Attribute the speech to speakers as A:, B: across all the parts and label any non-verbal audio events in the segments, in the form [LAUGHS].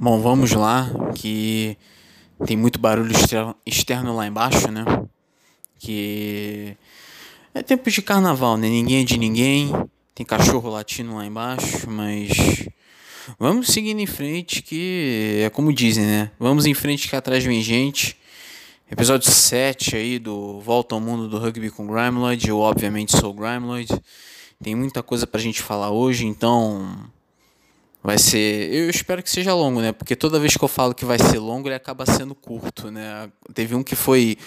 A: Bom, vamos lá, que tem muito barulho externo lá embaixo, né? Que é tempo de carnaval, né? Ninguém é de ninguém, tem cachorro latindo lá embaixo, mas vamos seguindo em frente, que é como dizem, né? Vamos em frente que atrás vem gente. Episódio 7 aí do Volta ao Mundo do Rugby com Grimeloid. Eu, obviamente, sou o Grimeloid. Tem muita coisa pra gente falar hoje, então Vai ser. Eu espero que seja longo, né? Porque toda vez que eu falo que vai ser longo, ele acaba sendo curto, né? Teve um que foi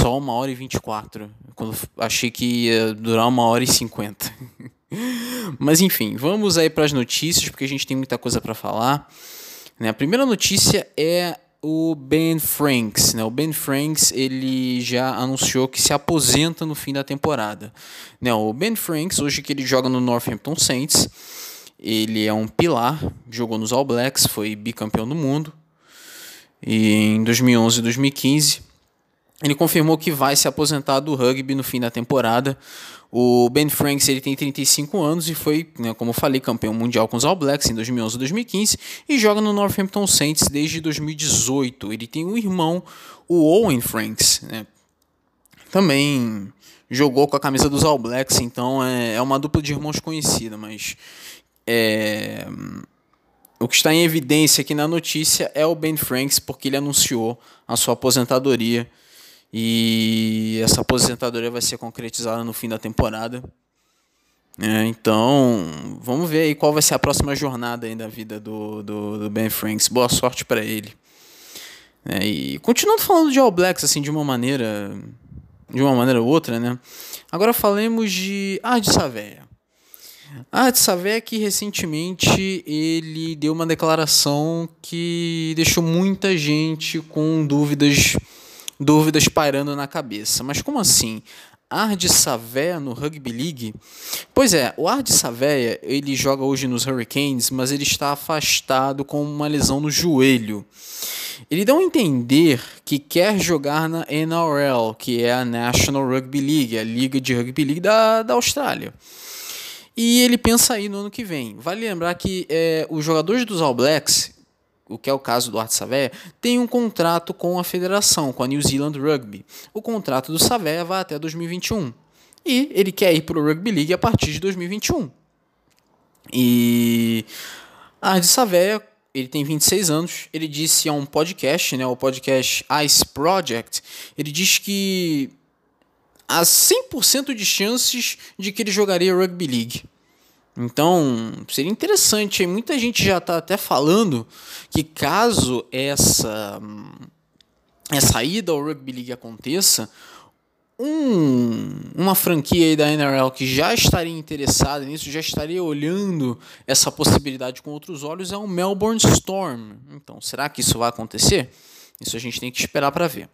A: só uma hora e vinte e quatro. Quando achei que ia durar uma hora e cinquenta. [LAUGHS] Mas enfim, vamos aí para as notícias, porque a gente tem muita coisa para falar. Né? A primeira notícia é o Ben Franks. Né? O Ben Franks ele já anunciou que se aposenta no fim da temporada. Né? O Ben Franks, hoje que ele joga no Northampton Saints ele é um pilar, jogou nos All Blacks, foi bicampeão do mundo. E em 2011 e 2015, ele confirmou que vai se aposentar do rugby no fim da temporada. O Ben Franks ele tem 35 anos e foi, né, como eu falei, campeão mundial com os All Blacks em 2011 e 2015 e joga no Northampton Saints desde 2018. Ele tem um irmão, o Owen Franks, né, também jogou com a camisa dos All Blacks, então é, é uma dupla de irmãos conhecida, mas é, o que está em evidência aqui na notícia é o Ben Franks, porque ele anunciou a sua aposentadoria. E essa aposentadoria vai ser concretizada no fim da temporada. É, então, vamos ver aí qual vai ser a próxima jornada aí da vida do, do, do Ben Franks. Boa sorte para ele. É, e continuando falando de All Blacks, assim, de uma maneira. De uma maneira ou outra, né? Agora falemos de Ard Saveia. Ah, que recentemente ele deu uma declaração que deixou muita gente com dúvidas, dúvidas pairando na cabeça. Mas como assim? Ard Savé no Rugby League? Pois é, o Ard Savé, ele joga hoje nos Hurricanes, mas ele está afastado com uma lesão no joelho. Ele deu a entender que quer jogar na NRL, que é a National Rugby League, a Liga de Rugby League da, da Austrália. E ele pensa aí no ano que vem. Vale lembrar que é, os jogadores dos All Blacks, o que é o caso do Art Savé, tem um contrato com a federação, com a New Zealand Rugby. O contrato do Savé vai até 2021. E ele quer ir para o Rugby League a partir de 2021. E a Ard Savé, ele tem 26 anos, ele disse a um podcast, né, o podcast Ice Project, ele diz que há 100% de chances de que ele jogaria Rugby League. Então, seria interessante. Muita gente já está até falando que caso essa, essa ida ao Rugby League aconteça, um, uma franquia da NRL que já estaria interessada nisso, já estaria olhando essa possibilidade com outros olhos, é o Melbourne Storm. Então, será que isso vai acontecer? Isso a gente tem que esperar para ver.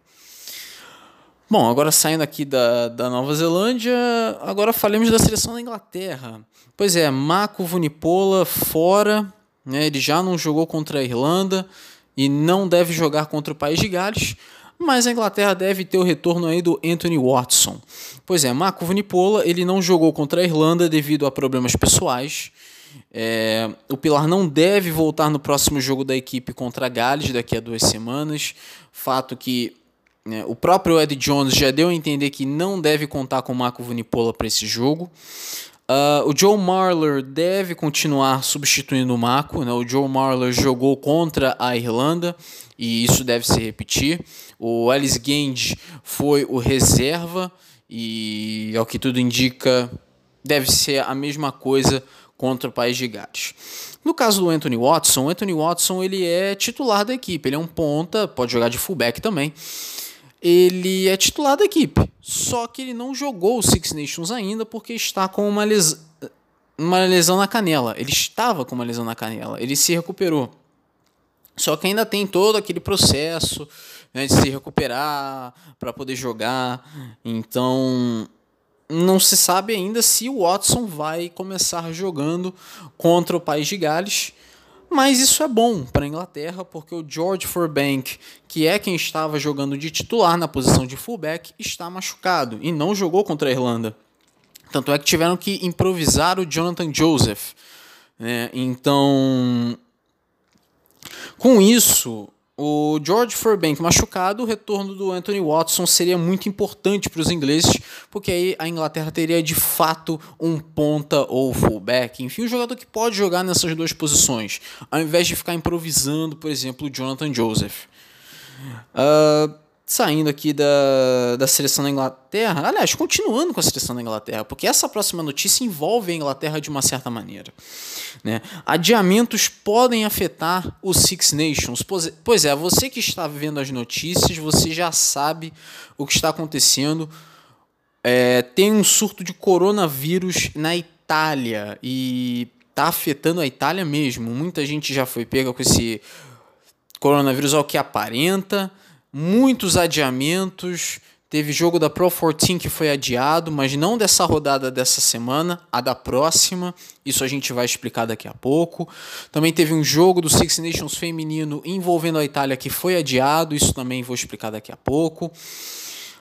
A: Bom, agora saindo aqui da, da Nova Zelândia, agora falemos da seleção da Inglaterra. Pois é, Mako Vunipola fora, né, ele já não jogou contra a Irlanda e não deve jogar contra o País de Gales, mas a Inglaterra deve ter o retorno aí do Anthony Watson. Pois é, Marco Vunipola ele não jogou contra a Irlanda devido a problemas pessoais. É, o Pilar não deve voltar no próximo jogo da equipe contra a Gales daqui a duas semanas. Fato que? O próprio Ed Jones já deu a entender que não deve contar com o Marco Vunipola para esse jogo. Uh, o Joe Marler deve continuar substituindo o Marco. Né? O Joe Marler jogou contra a Irlanda e isso deve se repetir. O Alice Gange foi o reserva e, ao que tudo indica, deve ser a mesma coisa contra o País de Gales. No caso do Anthony Watson, o Anthony Watson ele é titular da equipe, ele é um ponta, pode jogar de fullback também ele é titular da equipe. Só que ele não jogou o Six Nations ainda porque está com uma, les... uma lesão na canela. Ele estava com uma lesão na canela. Ele se recuperou. Só que ainda tem todo aquele processo né, de se recuperar para poder jogar. Então não se sabe ainda se o Watson vai começar jogando contra o País de Gales. Mas isso é bom para a Inglaterra, porque o George Forbank, que é quem estava jogando de titular na posição de fullback, está machucado e não jogou contra a Irlanda. Tanto é que tiveram que improvisar o Jonathan Joseph. Né? Então, Com isso, o George Furbank machucado, o retorno do Anthony Watson seria muito importante para os ingleses, porque aí a Inglaterra teria de fato um ponta ou fullback, enfim, um jogador que pode jogar nessas duas posições, ao invés de ficar improvisando, por exemplo, o Jonathan Joseph. Uh, saindo aqui da, da seleção da Inglaterra, aliás, continuando com a seleção da Inglaterra, porque essa próxima notícia envolve a Inglaterra de uma certa maneira. Né? Adiamentos podem afetar os Six Nations. Pois é, você que está vendo as notícias, você já sabe o que está acontecendo. É, tem um surto de coronavírus na Itália e está afetando a Itália mesmo. Muita gente já foi pega com esse coronavírus ao que aparenta muitos adiamentos. Teve jogo da Pro 14 que foi adiado, mas não dessa rodada dessa semana, a da próxima. Isso a gente vai explicar daqui a pouco. Também teve um jogo do Six Nations feminino envolvendo a Itália que foi adiado, isso também vou explicar daqui a pouco.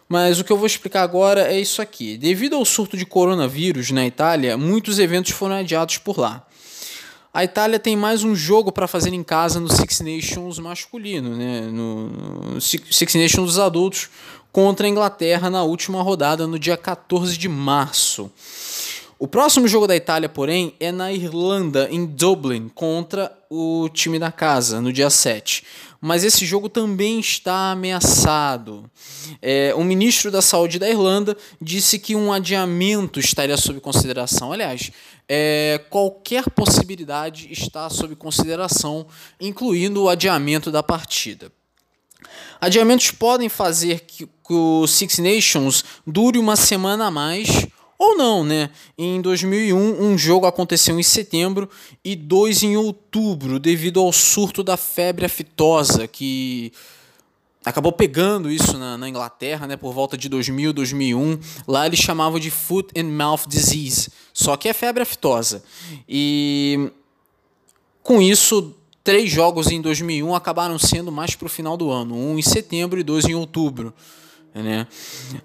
A: Mas o que eu vou explicar agora é isso aqui. Devido ao surto de coronavírus na Itália, muitos eventos foram adiados por lá. A Itália tem mais um jogo para fazer em casa no Six Nations masculino, né? no Six Nations dos adultos, contra a Inglaterra na última rodada, no dia 14 de março. O próximo jogo da Itália, porém, é na Irlanda, em Dublin, contra o time da casa, no dia 7 mas esse jogo também está ameaçado. É, o ministro da Saúde da Irlanda disse que um adiamento estaria sob consideração. Aliás, é, qualquer possibilidade está sob consideração, incluindo o adiamento da partida. Adiamentos podem fazer que, que o Six Nations dure uma semana a mais ou não, né? Em 2001, um jogo aconteceu em setembro e dois em outubro, devido ao surto da febre aftosa, que acabou pegando isso na, na, Inglaterra, né, por volta de 2000, 2001. Lá eles chamavam de Foot and Mouth Disease, só que é febre aftosa. E com isso, três jogos em 2001 acabaram sendo mais para o final do ano, um em setembro e dois em outubro. Né?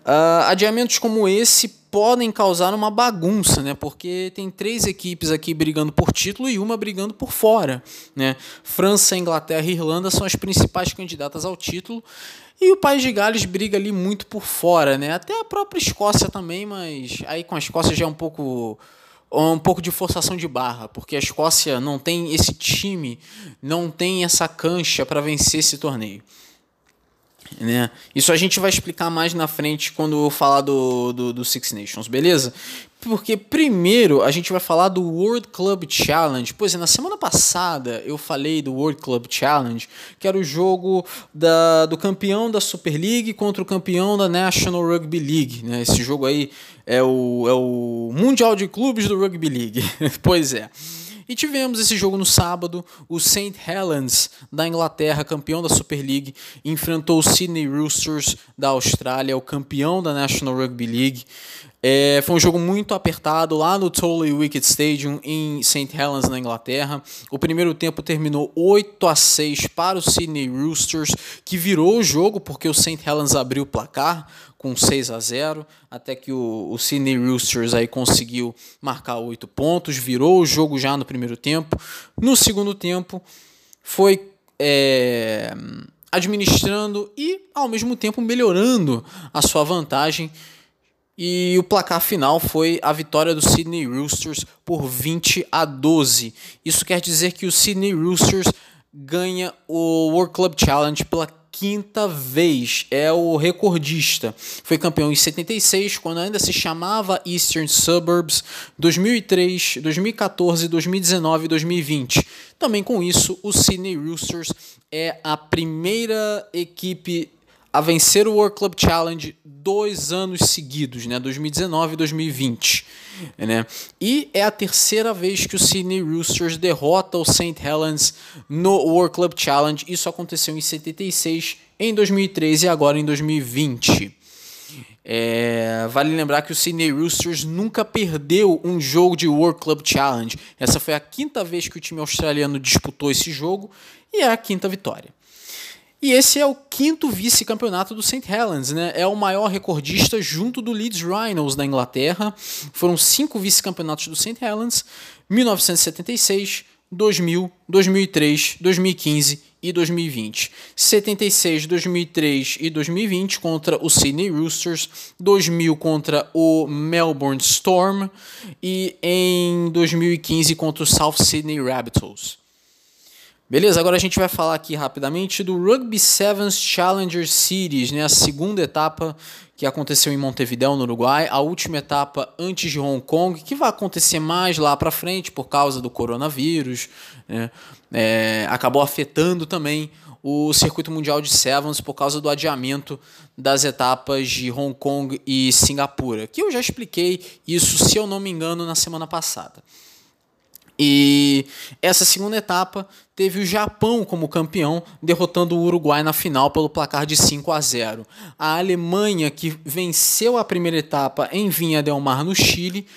A: Uh, adiamentos como esse podem causar uma bagunça, né? Porque tem três equipes aqui brigando por título e uma brigando por fora, né? França, Inglaterra e Irlanda são as principais candidatas ao título e o País de Gales briga ali muito por fora, né? Até a própria Escócia também, mas aí com a Escócia já é um pouco um pouco de forçação de barra, porque a Escócia não tem esse time, não tem essa cancha para vencer esse torneio. Né? Isso a gente vai explicar mais na frente quando eu falar do, do, do, Six Nations, beleza? Porque primeiro a gente vai falar do World Club Challenge. Pois é, na semana passada eu falei do World Club Challenge, que era o jogo da, do campeão da Super League contra o campeão da National Rugby League. Né? Esse jogo aí é o, é o Mundial de Clubes do Rugby League. [LAUGHS] pois é. E tivemos esse jogo no sábado, o St. Helens da Inglaterra, campeão da Super League, enfrentou o Sydney Roosters da Austrália, o campeão da National Rugby League. É, foi um jogo muito apertado lá no Tolly Wicket Stadium em St. Helens, na Inglaterra. O primeiro tempo terminou 8 a 6 para o Sydney Roosters, que virou o jogo porque o St. Helens abriu o placar com 6 a 0, até que o, o Sydney Roosters aí conseguiu marcar 8 pontos, virou o jogo já no primeiro tempo. No segundo tempo, foi é, administrando e, ao mesmo tempo, melhorando a sua vantagem e o placar final foi a vitória do Sydney Roosters por 20 a 12. Isso quer dizer que o Sydney Roosters ganha o World Club Challenge pela quinta vez. É o recordista. Foi campeão em 76, quando ainda se chamava Eastern Suburbs, 2003, 2014, 2019 e 2020. Também com isso, o Sydney Roosters é a primeira equipe a vencer o World Club Challenge dois anos seguidos, né? 2019 e 2020. Né? E é a terceira vez que o Sydney Roosters derrota o St. Helens no World Club Challenge. Isso aconteceu em 76, em 2013 e agora em 2020. É, vale lembrar que o Sydney Roosters nunca perdeu um jogo de World Club Challenge. Essa foi a quinta vez que o time australiano disputou esse jogo e é a quinta vitória. E esse é o quinto vice-campeonato do St. Helens, né? É o maior recordista junto do Leeds Rhinos da Inglaterra. Foram cinco vice-campeonatos do St. Helens: 1976, 2000, 2003, 2015 e 2020. 76, 2003 e 2020 contra o Sydney Roosters, 2000 contra o Melbourne Storm e em 2015 contra o South Sydney Rabbitohs. Beleza, agora a gente vai falar aqui rapidamente do Rugby Sevens Challenger Series, né, a segunda etapa que aconteceu em Montevideo, no Uruguai, a última etapa antes de Hong Kong, que vai acontecer mais lá para frente por causa do coronavírus, né, é, acabou afetando também o circuito mundial de Sevens por causa do adiamento das etapas de Hong Kong e Singapura, que eu já expliquei isso, se eu não me engano, na semana passada. E essa segunda etapa teve o Japão como campeão, derrotando o Uruguai na final pelo placar de 5 a 0. A Alemanha, que venceu a primeira etapa em Vinha del Mar, no Chile,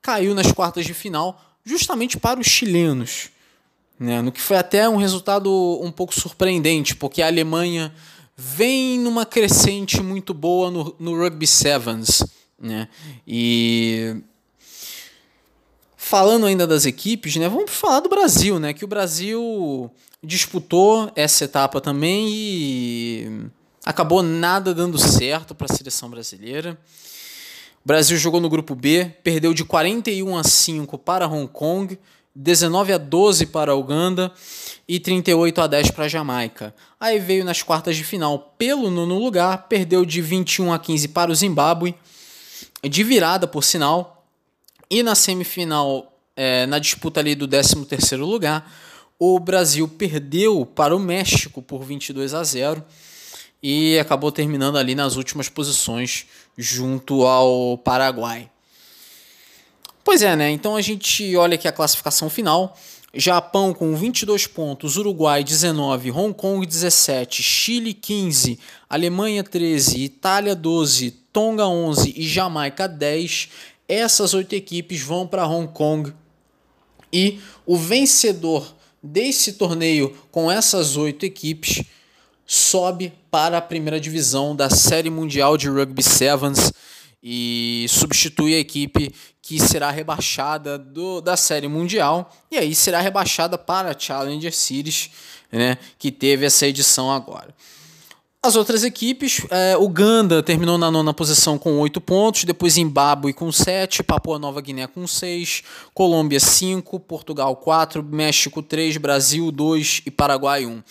A: caiu nas quartas de final justamente para os chilenos. Né? No que foi até um resultado um pouco surpreendente, porque a Alemanha vem numa crescente muito boa no, no Rugby Sevens. Né? E Falando ainda das equipes, né, vamos falar do Brasil, né, que o Brasil disputou essa etapa também e acabou nada dando certo para a seleção brasileira. O Brasil jogou no grupo B, perdeu de 41 a 5 para Hong Kong, 19 a 12 para Uganda e 38 a 10 para Jamaica. Aí veio nas quartas de final pelo nono lugar, perdeu de 21 a 15 para o Zimbábue, de virada por sinal, e na semifinal, é, na disputa ali do 13º lugar, o Brasil perdeu para o México por 22 a 0 e acabou terminando ali nas últimas posições junto ao Paraguai. Pois é, né? Então a gente olha aqui a classificação final. Japão com 22 pontos, Uruguai 19, Hong Kong 17, Chile 15, Alemanha 13, Itália 12, Tonga 11 e Jamaica 10 essas oito equipes vão para Hong Kong e o vencedor desse torneio com essas oito equipes sobe para a primeira divisão da Série Mundial de Rugby Sevens e substitui a equipe que será rebaixada do, da Série Mundial e aí será rebaixada para a Challenger Series, né, que teve essa edição agora. As outras equipes, é, Uganda terminou na nona posição com 8 pontos, depois Zimbábue com 7, Papua Nova Guiné com 6, Colômbia 5, Portugal 4, México 3, Brasil 2 e Paraguai 1.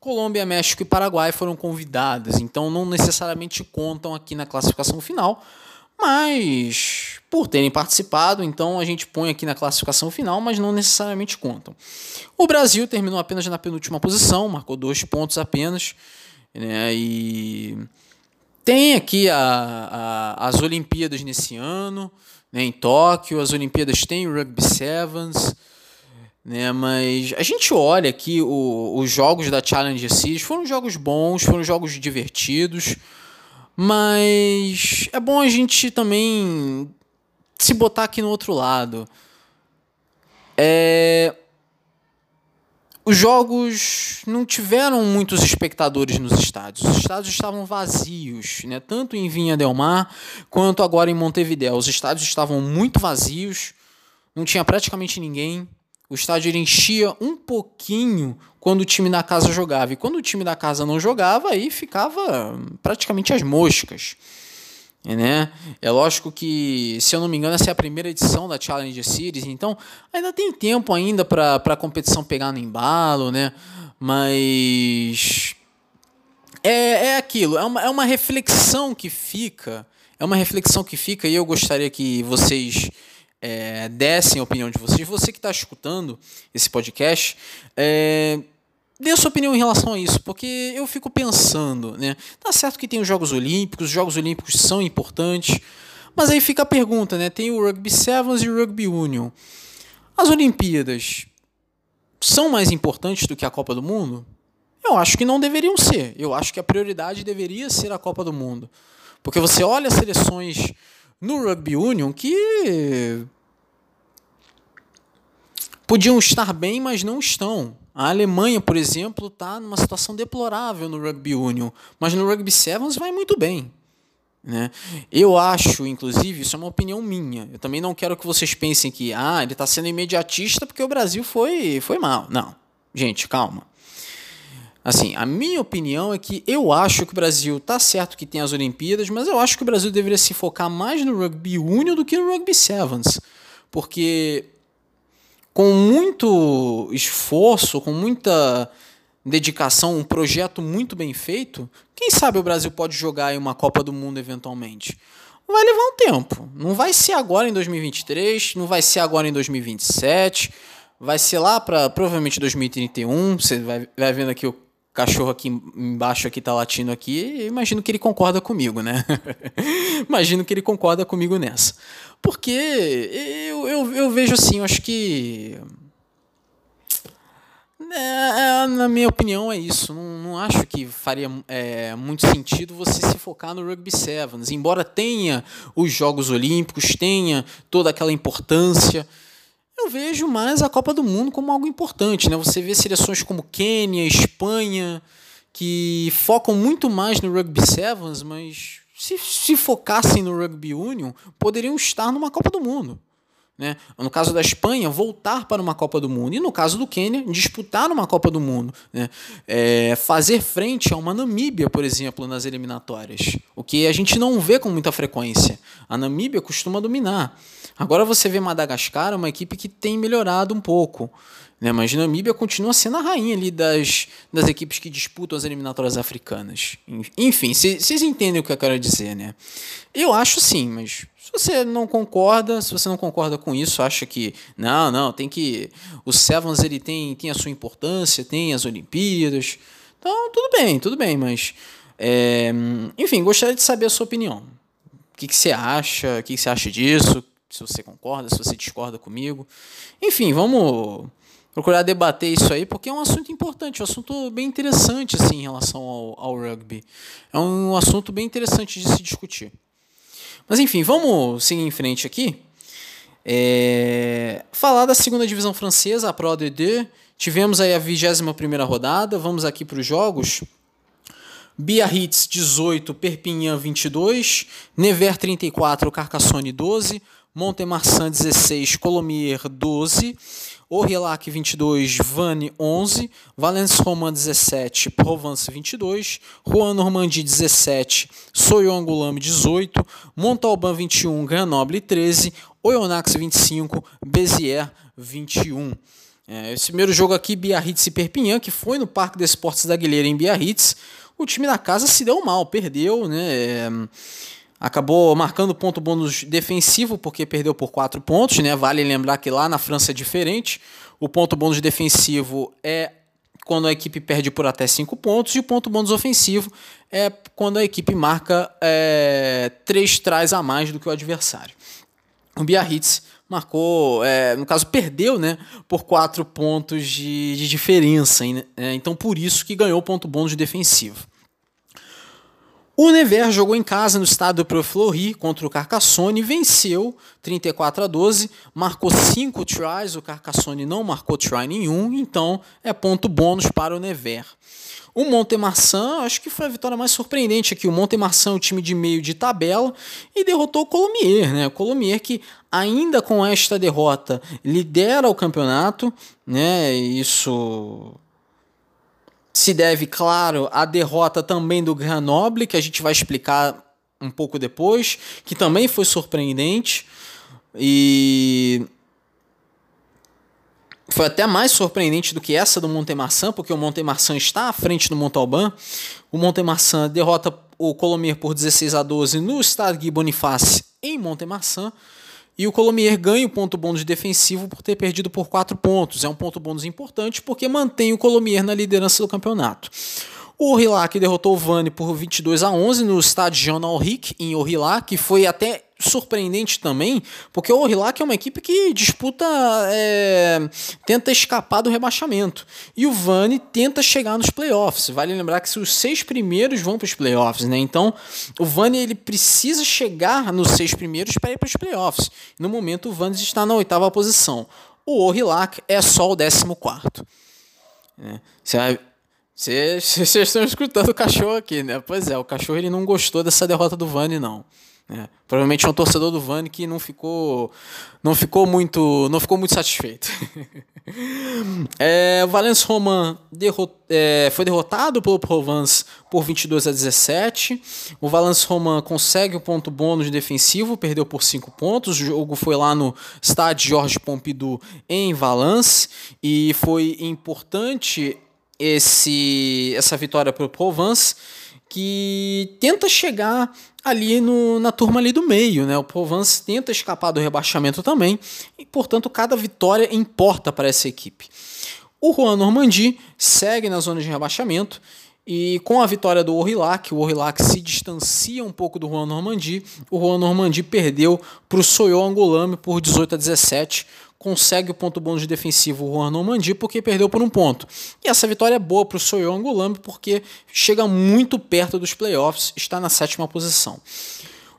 A: Colômbia, México e Paraguai foram convidadas, então não necessariamente contam aqui na classificação final, mas por terem participado, então a gente põe aqui na classificação final, mas não necessariamente contam. O Brasil terminou apenas na penúltima posição, marcou dois pontos apenas. Né? E tem aqui a, a, as Olimpíadas nesse ano, né? em Tóquio, as Olimpíadas têm o Rugby Sevens, né? mas a gente olha aqui o, os jogos da Challenger Series, foram jogos bons, foram jogos divertidos, mas é bom a gente também se botar aqui no outro lado. É, os jogos não tiveram muitos espectadores nos estádios. Os estádios estavam vazios, né? tanto em Vinha Del Mar quanto agora em Montevideo. Os estádios estavam muito vazios, não tinha praticamente ninguém. O estádio enchia um pouquinho quando o time da casa jogava. E quando o time da casa não jogava, aí ficava praticamente as moscas. Né? É lógico que, se eu não me engano, essa é a primeira edição da Challenger Series, então ainda tem tempo ainda para a competição pegar no embalo, né? Mas é, é aquilo, é uma, é uma reflexão que fica, é uma reflexão que fica, e eu gostaria que vocês é, dessem a opinião de vocês, você que está escutando esse podcast, é, dê a sua opinião em relação a isso, porque eu fico pensando, né? Tá certo que tem os Jogos Olímpicos, os Jogos Olímpicos são importantes, mas aí fica a pergunta, né? Tem o Rugby Sevens e o Rugby Union. As Olimpíadas são mais importantes do que a Copa do Mundo? Eu acho que não deveriam ser. Eu acho que a prioridade deveria ser a Copa do Mundo. Porque você olha as seleções no Rugby Union que podiam estar bem, mas não estão. A Alemanha, por exemplo, está numa situação deplorável no Rugby Union, mas no Rugby Sevens vai muito bem. Né? Eu acho, inclusive, isso é uma opinião minha. Eu também não quero que vocês pensem que ah, ele está sendo imediatista porque o Brasil foi, foi mal. Não. Gente, calma. Assim, a minha opinião é que eu acho que o Brasil tá certo que tem as Olimpíadas, mas eu acho que o Brasil deveria se focar mais no rugby union do que no rugby sevens, porque com muito esforço, com muita dedicação, um projeto muito bem feito, quem sabe o Brasil pode jogar em uma Copa do Mundo eventualmente. Vai levar um tempo. Não vai ser agora em 2023, não vai ser agora em 2027, vai ser lá para provavelmente 2031. Você vai, vai vendo aqui o cachorro aqui embaixo aqui tá latindo aqui, imagino que ele concorda comigo, né? [LAUGHS] imagino que ele concorda comigo nessa. Porque eu, eu, eu vejo assim, eu acho que. É, é, na minha opinião, é isso. Não, não acho que faria é, muito sentido você se focar no Rugby Sevens. Embora tenha os Jogos Olímpicos, tenha toda aquela importância eu vejo mais a Copa do Mundo como algo importante, né? Você vê seleções como Quênia, Espanha, que focam muito mais no Rugby Sevens, mas se, se focassem no Rugby Union, poderiam estar numa Copa do Mundo. Né? No caso da Espanha, voltar para uma Copa do Mundo. E no caso do Quênia, disputar uma Copa do Mundo. Né? É, fazer frente a uma Namíbia, por exemplo, nas eliminatórias. O que a gente não vê com muita frequência. A Namíbia costuma dominar. Agora você vê Madagascar, uma equipe que tem melhorado um pouco. Né? Mas Namíbia continua sendo a rainha ali das, das equipes que disputam as eliminatórias africanas. Enfim, vocês entendem o que eu quero dizer, né? Eu acho sim, mas se você não concorda, se você não concorda com isso, acha que não, não, tem que o Sevens ele tem, tem a sua importância, tem as Olimpíadas. Então, tudo bem, tudo bem, mas é, enfim, gostaria de saber a sua opinião. O que, que você acha? O que, que você acha disso? Se você concorda, se você discorda comigo. Enfim, vamos procurar debater isso aí, porque é um assunto importante, um assunto bem interessante assim, em relação ao, ao rugby. É um assunto bem interessante de se discutir. Mas enfim, vamos seguir em frente aqui. É... Falar da segunda divisão francesa, a Pro D2. Tivemos aí a 21 rodada. Vamos aqui para os jogos. Biarritz 18, Perpignan 22, Nevers 34, Carcassonne 12, Montemarçan 16, Colomiers 12, Aurillac 22, Vannes 11, Valence Roman 17, Provence 22, Rouen Normandie 17, Soyon Angoulême 18, Montalban 21, Grenoble 13, Oyonnax 25, Béziers 21. É, esse primeiro jogo aqui, Biarritz e Perpignan, que foi no Parque dos Esportes da Guilherme em Biarritz, o time da casa se deu mal, perdeu, né? É, acabou marcando ponto bônus defensivo porque perdeu por 4 pontos, né? Vale lembrar que lá na França é diferente. O ponto bônus defensivo é quando a equipe perde por até 5 pontos e o ponto bônus ofensivo é quando a equipe marca é, 3 trás a mais do que o adversário. O Biarritz marcou, é, no caso perdeu, né, por 4 pontos de, de diferença, né? então por isso que ganhou o ponto bônus defensivo. O Nevers jogou em casa no estado do Fleury contra o Carcassonne venceu 34 a 12, marcou 5 tries, o Carcassonne não marcou try nenhum, então é ponto bônus para o Nevers. O Montemarçan, acho que foi a vitória mais surpreendente aqui. O Montemarçan é um time de meio de tabela e derrotou o Colomier, né? O Colomier que ainda com esta derrota lidera o campeonato, né? Isso se deve, claro, à derrota também do Grenoble, que a gente vai explicar um pouco depois, que também foi surpreendente. E foi até mais surpreendente do que essa do Montemarçan, porque o Montemarçan está à frente do Montalban. O Montemarçan derrota o Colomier por 16 a 12 no Stade Boniface em Montemarçan. E o Colomier ganha o ponto bônus defensivo por ter perdido por 4 pontos. É um ponto bônus importante porque mantém o Colomier na liderança do campeonato. O Orillac derrotou o Vani por 22 a 11 no estádio Jean Alric, em Orillac, que foi até surpreendente também, porque o Orillac é uma equipe que disputa, é, tenta escapar do rebaixamento. E o Vani tenta chegar nos playoffs. Vale lembrar que os seis primeiros vão para os playoffs, né? Então, o Vani ele precisa chegar nos seis primeiros para ir para os playoffs. No momento, o Vani está na oitava posição. O Orillac é só o décimo quarto. É, você [LAUGHS] vocês estão escutando o cachorro aqui, né? Pois é, o cachorro ele não gostou dessa derrota do Vani, não. É, provavelmente é um torcedor do Vani que não ficou, não ficou muito, não ficou muito satisfeito. [LAUGHS] é, o Valence Roman derrot, é, foi derrotado pelo Provence por 22 a 17. O Valence Roman consegue o ponto bônus defensivo, perdeu por 5 pontos. O jogo foi lá no estádio Jorge Pompidou em Valence e foi importante esse, essa vitória para o Provence que tenta chegar ali no, na turma ali do meio, né? O Provence tenta escapar do rebaixamento também e, portanto, cada vitória importa para essa equipe. O Juan Normandie segue na zona de rebaixamento e com a vitória do Orillac, o Orillac se distancia um pouco do Juan Normandie. O Juan Normandie perdeu para o Soyo Angolame por 18 a 17 consegue o ponto bônus de defensivo o Juan Normandie porque perdeu por um ponto. E essa vitória é boa para o Soyo Angulambi porque chega muito perto dos playoffs, está na sétima posição.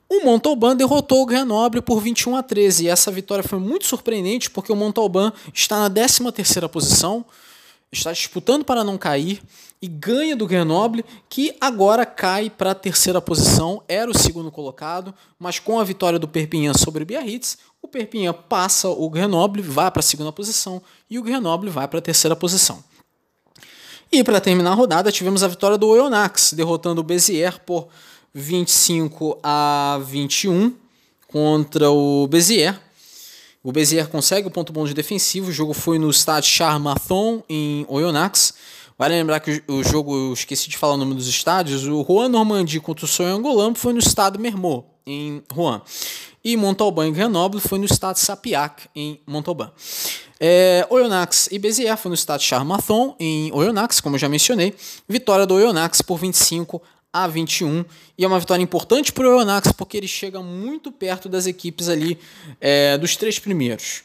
A: O Montauban derrotou o Grenoble por 21 a 13 e essa vitória foi muito surpreendente porque o Montauban está na 13 terceira posição, está disputando para não cair e ganha do Grenoble, que agora cai para a terceira posição, era o segundo colocado, mas com a vitória do Perpignan sobre o Biarritz, o Perpignan passa o Grenoble, vai para a segunda posição e o Grenoble vai para a terceira posição. E para terminar a rodada, tivemos a vitória do Oyonnax, derrotando o Bezier por 25 a 21 contra o Bezier. O Bezier consegue o ponto bom de defensivo. O jogo foi no estádio Charmathon em Oyonnax. Vale lembrar que o jogo, eu esqueci de falar o nome dos estádios, o Juan Normandie contra o Sonho foi no estado Mermot, em Rouen. E Montauban e Grenoble foi no estado Sapiac, em Montauban. É, Oyonnax e Béziers foi no estado Charmathon, em Oyonnax, como eu já mencionei. Vitória do Oyonnax por 25 a 21. E é uma vitória importante para o Oyonnax porque ele chega muito perto das equipes ali é, dos três primeiros.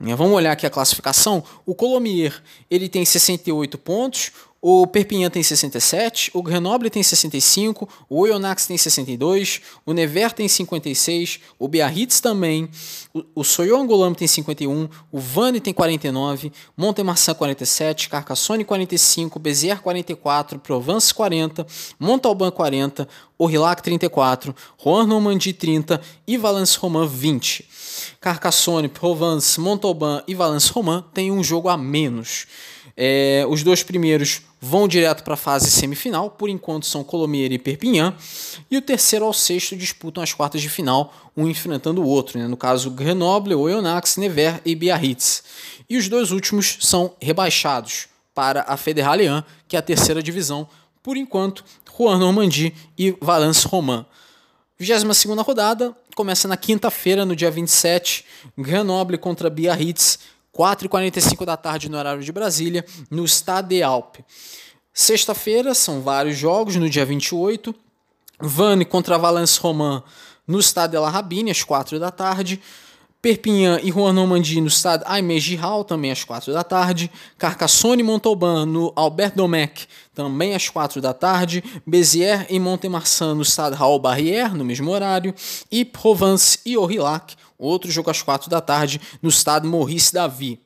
A: Né, vamos olhar aqui a classificação. O Colomier ele tem 68 pontos, o Perpignan tem 67, o Grenoble tem 65, o Oyonnax tem 62, o Nevers tem 56, o Biarritz também, o, o Soyongolam tem 51, o Vannes tem 49, Montemarçan 47, Carcassonne 45, Béziers 44, Provence 40, Montalban 40, Aurillac 34, Rouen Normandie 30 e Valence Romain 20. Carcassonne, Provence, Montauban e Valence Romain têm um jogo a menos. É, os dois primeiros vão direto para a fase semifinal, por enquanto são Colomiers e Perpignan, e o terceiro ao sexto disputam as quartas de final, um enfrentando o outro, né? no caso Grenoble, Oyonnax, Nevers e Biarritz. E os dois últimos são rebaixados para a Fédérale 1, que é a terceira divisão, por enquanto, Juan Normandie e Valence Romain. 22 rodada começa na quinta-feira, no dia 27, Grenoble contra Biarritz, 4h45 da tarde no horário de Brasília, no Stade Alpe. Sexta-feira são vários jogos, no dia 28. Vannes contra Valence Romain no Stade La Rabine, às 4 da tarde. Perpignan e Juan Normandie no Stade Aimé Giral, também às 4 da tarde. Carcassonne e Montauban no Albert Domecq, também às 4 da tarde. Béziers e Montemarçan no Stade Raoul Barrière, no mesmo horário. E Provence e Aurillac Outro jogo às 4 da tarde no estado Maurice Davi.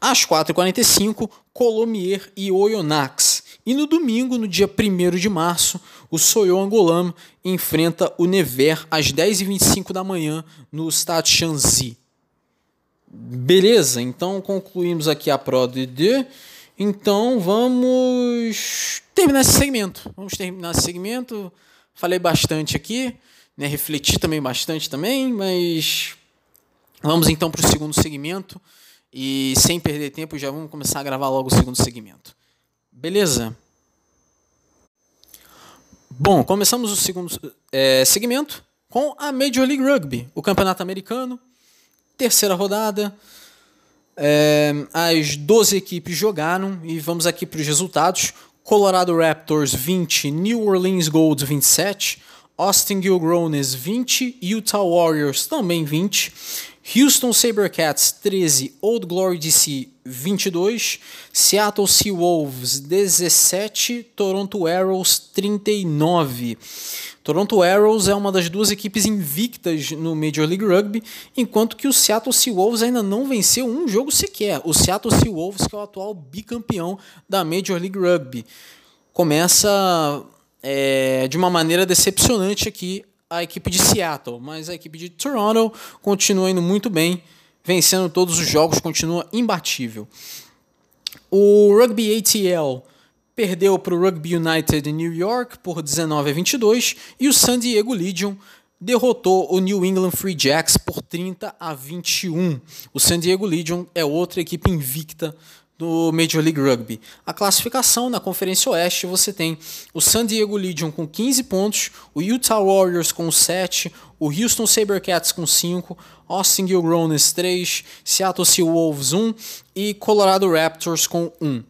A: Às 4h45, Colomier e Oyonnax. E no domingo, no dia 1 de março, o Soyo Angolam enfrenta o Nevers às 10h25 da manhã no Stade Chanzy. Beleza, então concluímos aqui a Pro D. Então vamos terminar esse segmento. Vamos terminar esse segmento. Falei bastante aqui né, refletir também bastante também, mas vamos então para o segundo segmento e sem perder tempo já vamos começar a gravar logo o segundo segmento. Beleza? Bom, começamos o segundo é, segmento com a Major League Rugby, o campeonato americano, terceira rodada. É, as 12 equipes jogaram e vamos aqui para os resultados. Colorado Raptors 20, New Orleans Gold 27, Austin Gilgrones 20, Utah Warriors também 20, Houston Sabercats 13, Old Glory DC 22, Seattle Seawolves 17, Toronto Arrows 39. Toronto Arrows é uma das duas equipes invictas no Major League Rugby, enquanto que o Seattle Seawolves ainda não venceu um jogo sequer. O Seattle Seawolves, que é o atual bicampeão da Major League Rugby, começa é, de uma maneira decepcionante aqui a equipe de Seattle, mas a equipe de Toronto continua indo muito bem, vencendo todos os jogos, continua imbatível. O Rugby ATL perdeu para o Rugby United em New York por 19 a 22 e o San Diego Legion derrotou o New England Free Jacks por 30 a 21. O San Diego Legion é outra equipe invicta do Major League Rugby. A classificação na Conferência Oeste você tem o San Diego Legion com 15 pontos, o Utah Warriors com 7, o Houston Sabercats com 5, Austin Gilgronis 3, Seattle Seawolves 1 e Colorado Raptors com 1.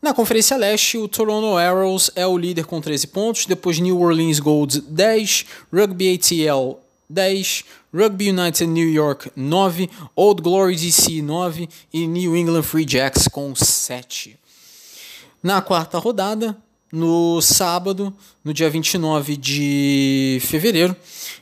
A: Na Conferência Leste, o Toronto Arrows é o líder com 13 pontos, depois New Orleans Gold 10, Rugby ATL 10, Rugby United New York 9, Old Glory DC 9 e New England Free Jacks com 7. Na quarta rodada, no sábado, no dia 29 de fevereiro,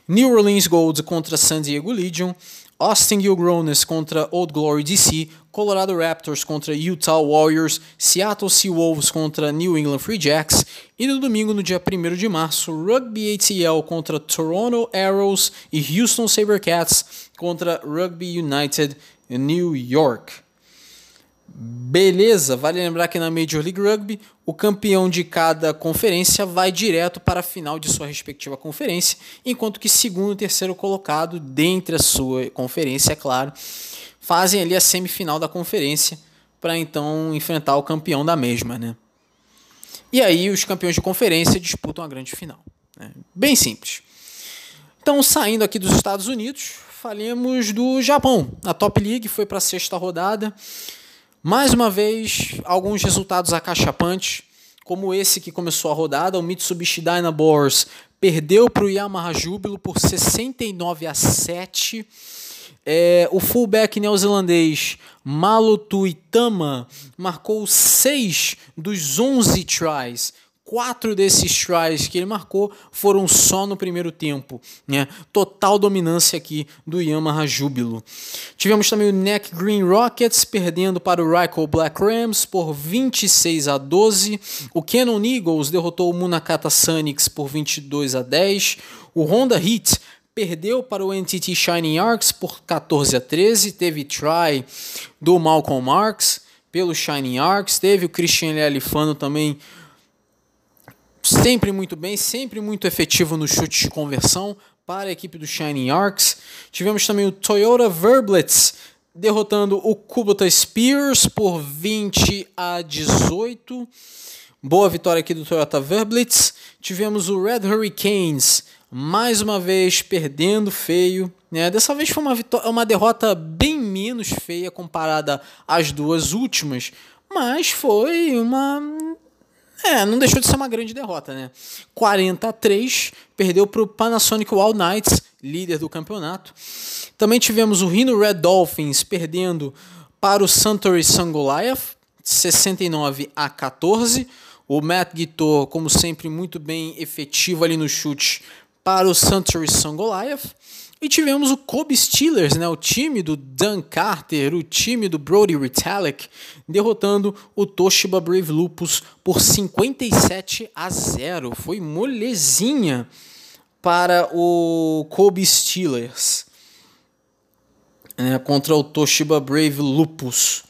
A: New Orleans Gold contra San Diego Legion, Austin Gilgronis contra Old Glory DC, Colorado Raptors contra Utah Warriors, Seattle Seawolves contra New England Free Jacks e no domingo, no dia 1 de março, Rugby ATL contra Toronto Arrows e Houston Sabercats contra Rugby United New York. Beleza, vale lembrar que na Major League Rugby, o campeão de cada conferência vai direto para a final de sua respectiva conferência, enquanto que segundo e terceiro colocado, dentre a sua conferência, é claro, fazem ali a semifinal da conferência para então enfrentar o campeão da mesma, né? E aí os campeões de conferência disputam a grande final. Né? Bem simples. Então, saindo aqui dos Estados Unidos, falemos do Japão. A Top League foi para a sexta rodada. Mais uma vez, alguns resultados acachapantes, como esse que começou a rodada, o Mitsubishi Dynaboars perdeu para o Yamaha Júbilo por 69 a 7. É, o fullback neozelandês Malutu Itama marcou 6 dos 11 tries quatro desses tries que ele marcou foram só no primeiro tempo. Né? Total dominância aqui do Yamaha Júbilo. Tivemos também o Neck Green Rockets perdendo para o Ryko Black Rams por 26 a 12. O Cannon Eagles derrotou o Munakata Sonics por 22 a 10. O Honda Heat perdeu para o NTT Shining Arcs por 14 a 13. Teve try do Malcolm Marks pelo Shining Arcs. Teve o Christian Alifano também sempre muito bem, sempre muito efetivo no chute de conversão para a equipe do Shining Arcs. Tivemos também o Toyota Verblitz derrotando o Kubota Spears por 20 a 18. Boa vitória aqui do Toyota Verblitz. Tivemos o Red Hurricanes mais uma vez perdendo feio. Né? Dessa vez foi uma, uma derrota bem menos feia comparada às duas últimas, mas foi uma é, não deixou de ser uma grande derrota, né? 40 a 3, perdeu para o Panasonic Wild Knights, líder do campeonato. Também tivemos o Rhino Red Dolphins perdendo para o Suntory Sun Goliath, 69 a 14. O Matt Guitor, como sempre, muito bem efetivo ali no chute para o Suntory Sun Goliath. E tivemos o Kobe Steelers, né, o time do Dan Carter, o time do Brody Retallick, derrotando o Toshiba Brave Lupus por 57 a 0. Foi molezinha para o Kobe Steelers né, contra o Toshiba Brave Lupus.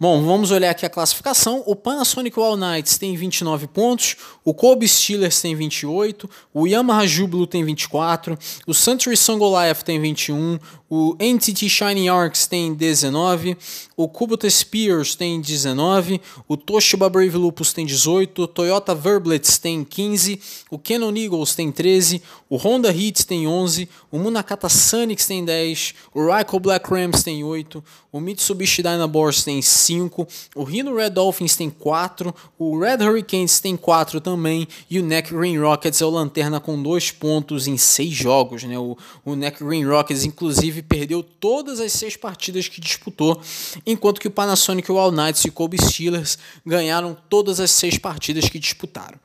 A: Bom, vamos olhar aqui a classificação. O Panasonic All Knights tem 29 pontos, o Kobe Steelers tem 28, o Yamaha Jubilo tem 24, o Century Sun Goliath tem 21, o NTT Shining Arcs tem 19, o Kubota Spears tem 19, o Toshiba Brave Lupus tem 18, o Toyota Verblitz tem 15, o Canon Eagles tem 13, o Honda Heat tem 11, o Munakata Sunix tem 10, o Ryko Black Rams tem 8, o Mitsubishi Dynaboars tem 5, o Rhino Red Dolphins tem 4, o Red Hurricanes tem 4 também, e o Neck Green Rockets é o lanterna com 2 pontos em 6 jogos. Né? O, o Neck Green Rockets, inclusive, perdeu todas as seis partidas que disputou, enquanto que o Panasonic All Knights e o Kobe Steelers ganharam todas as seis partidas que disputaram.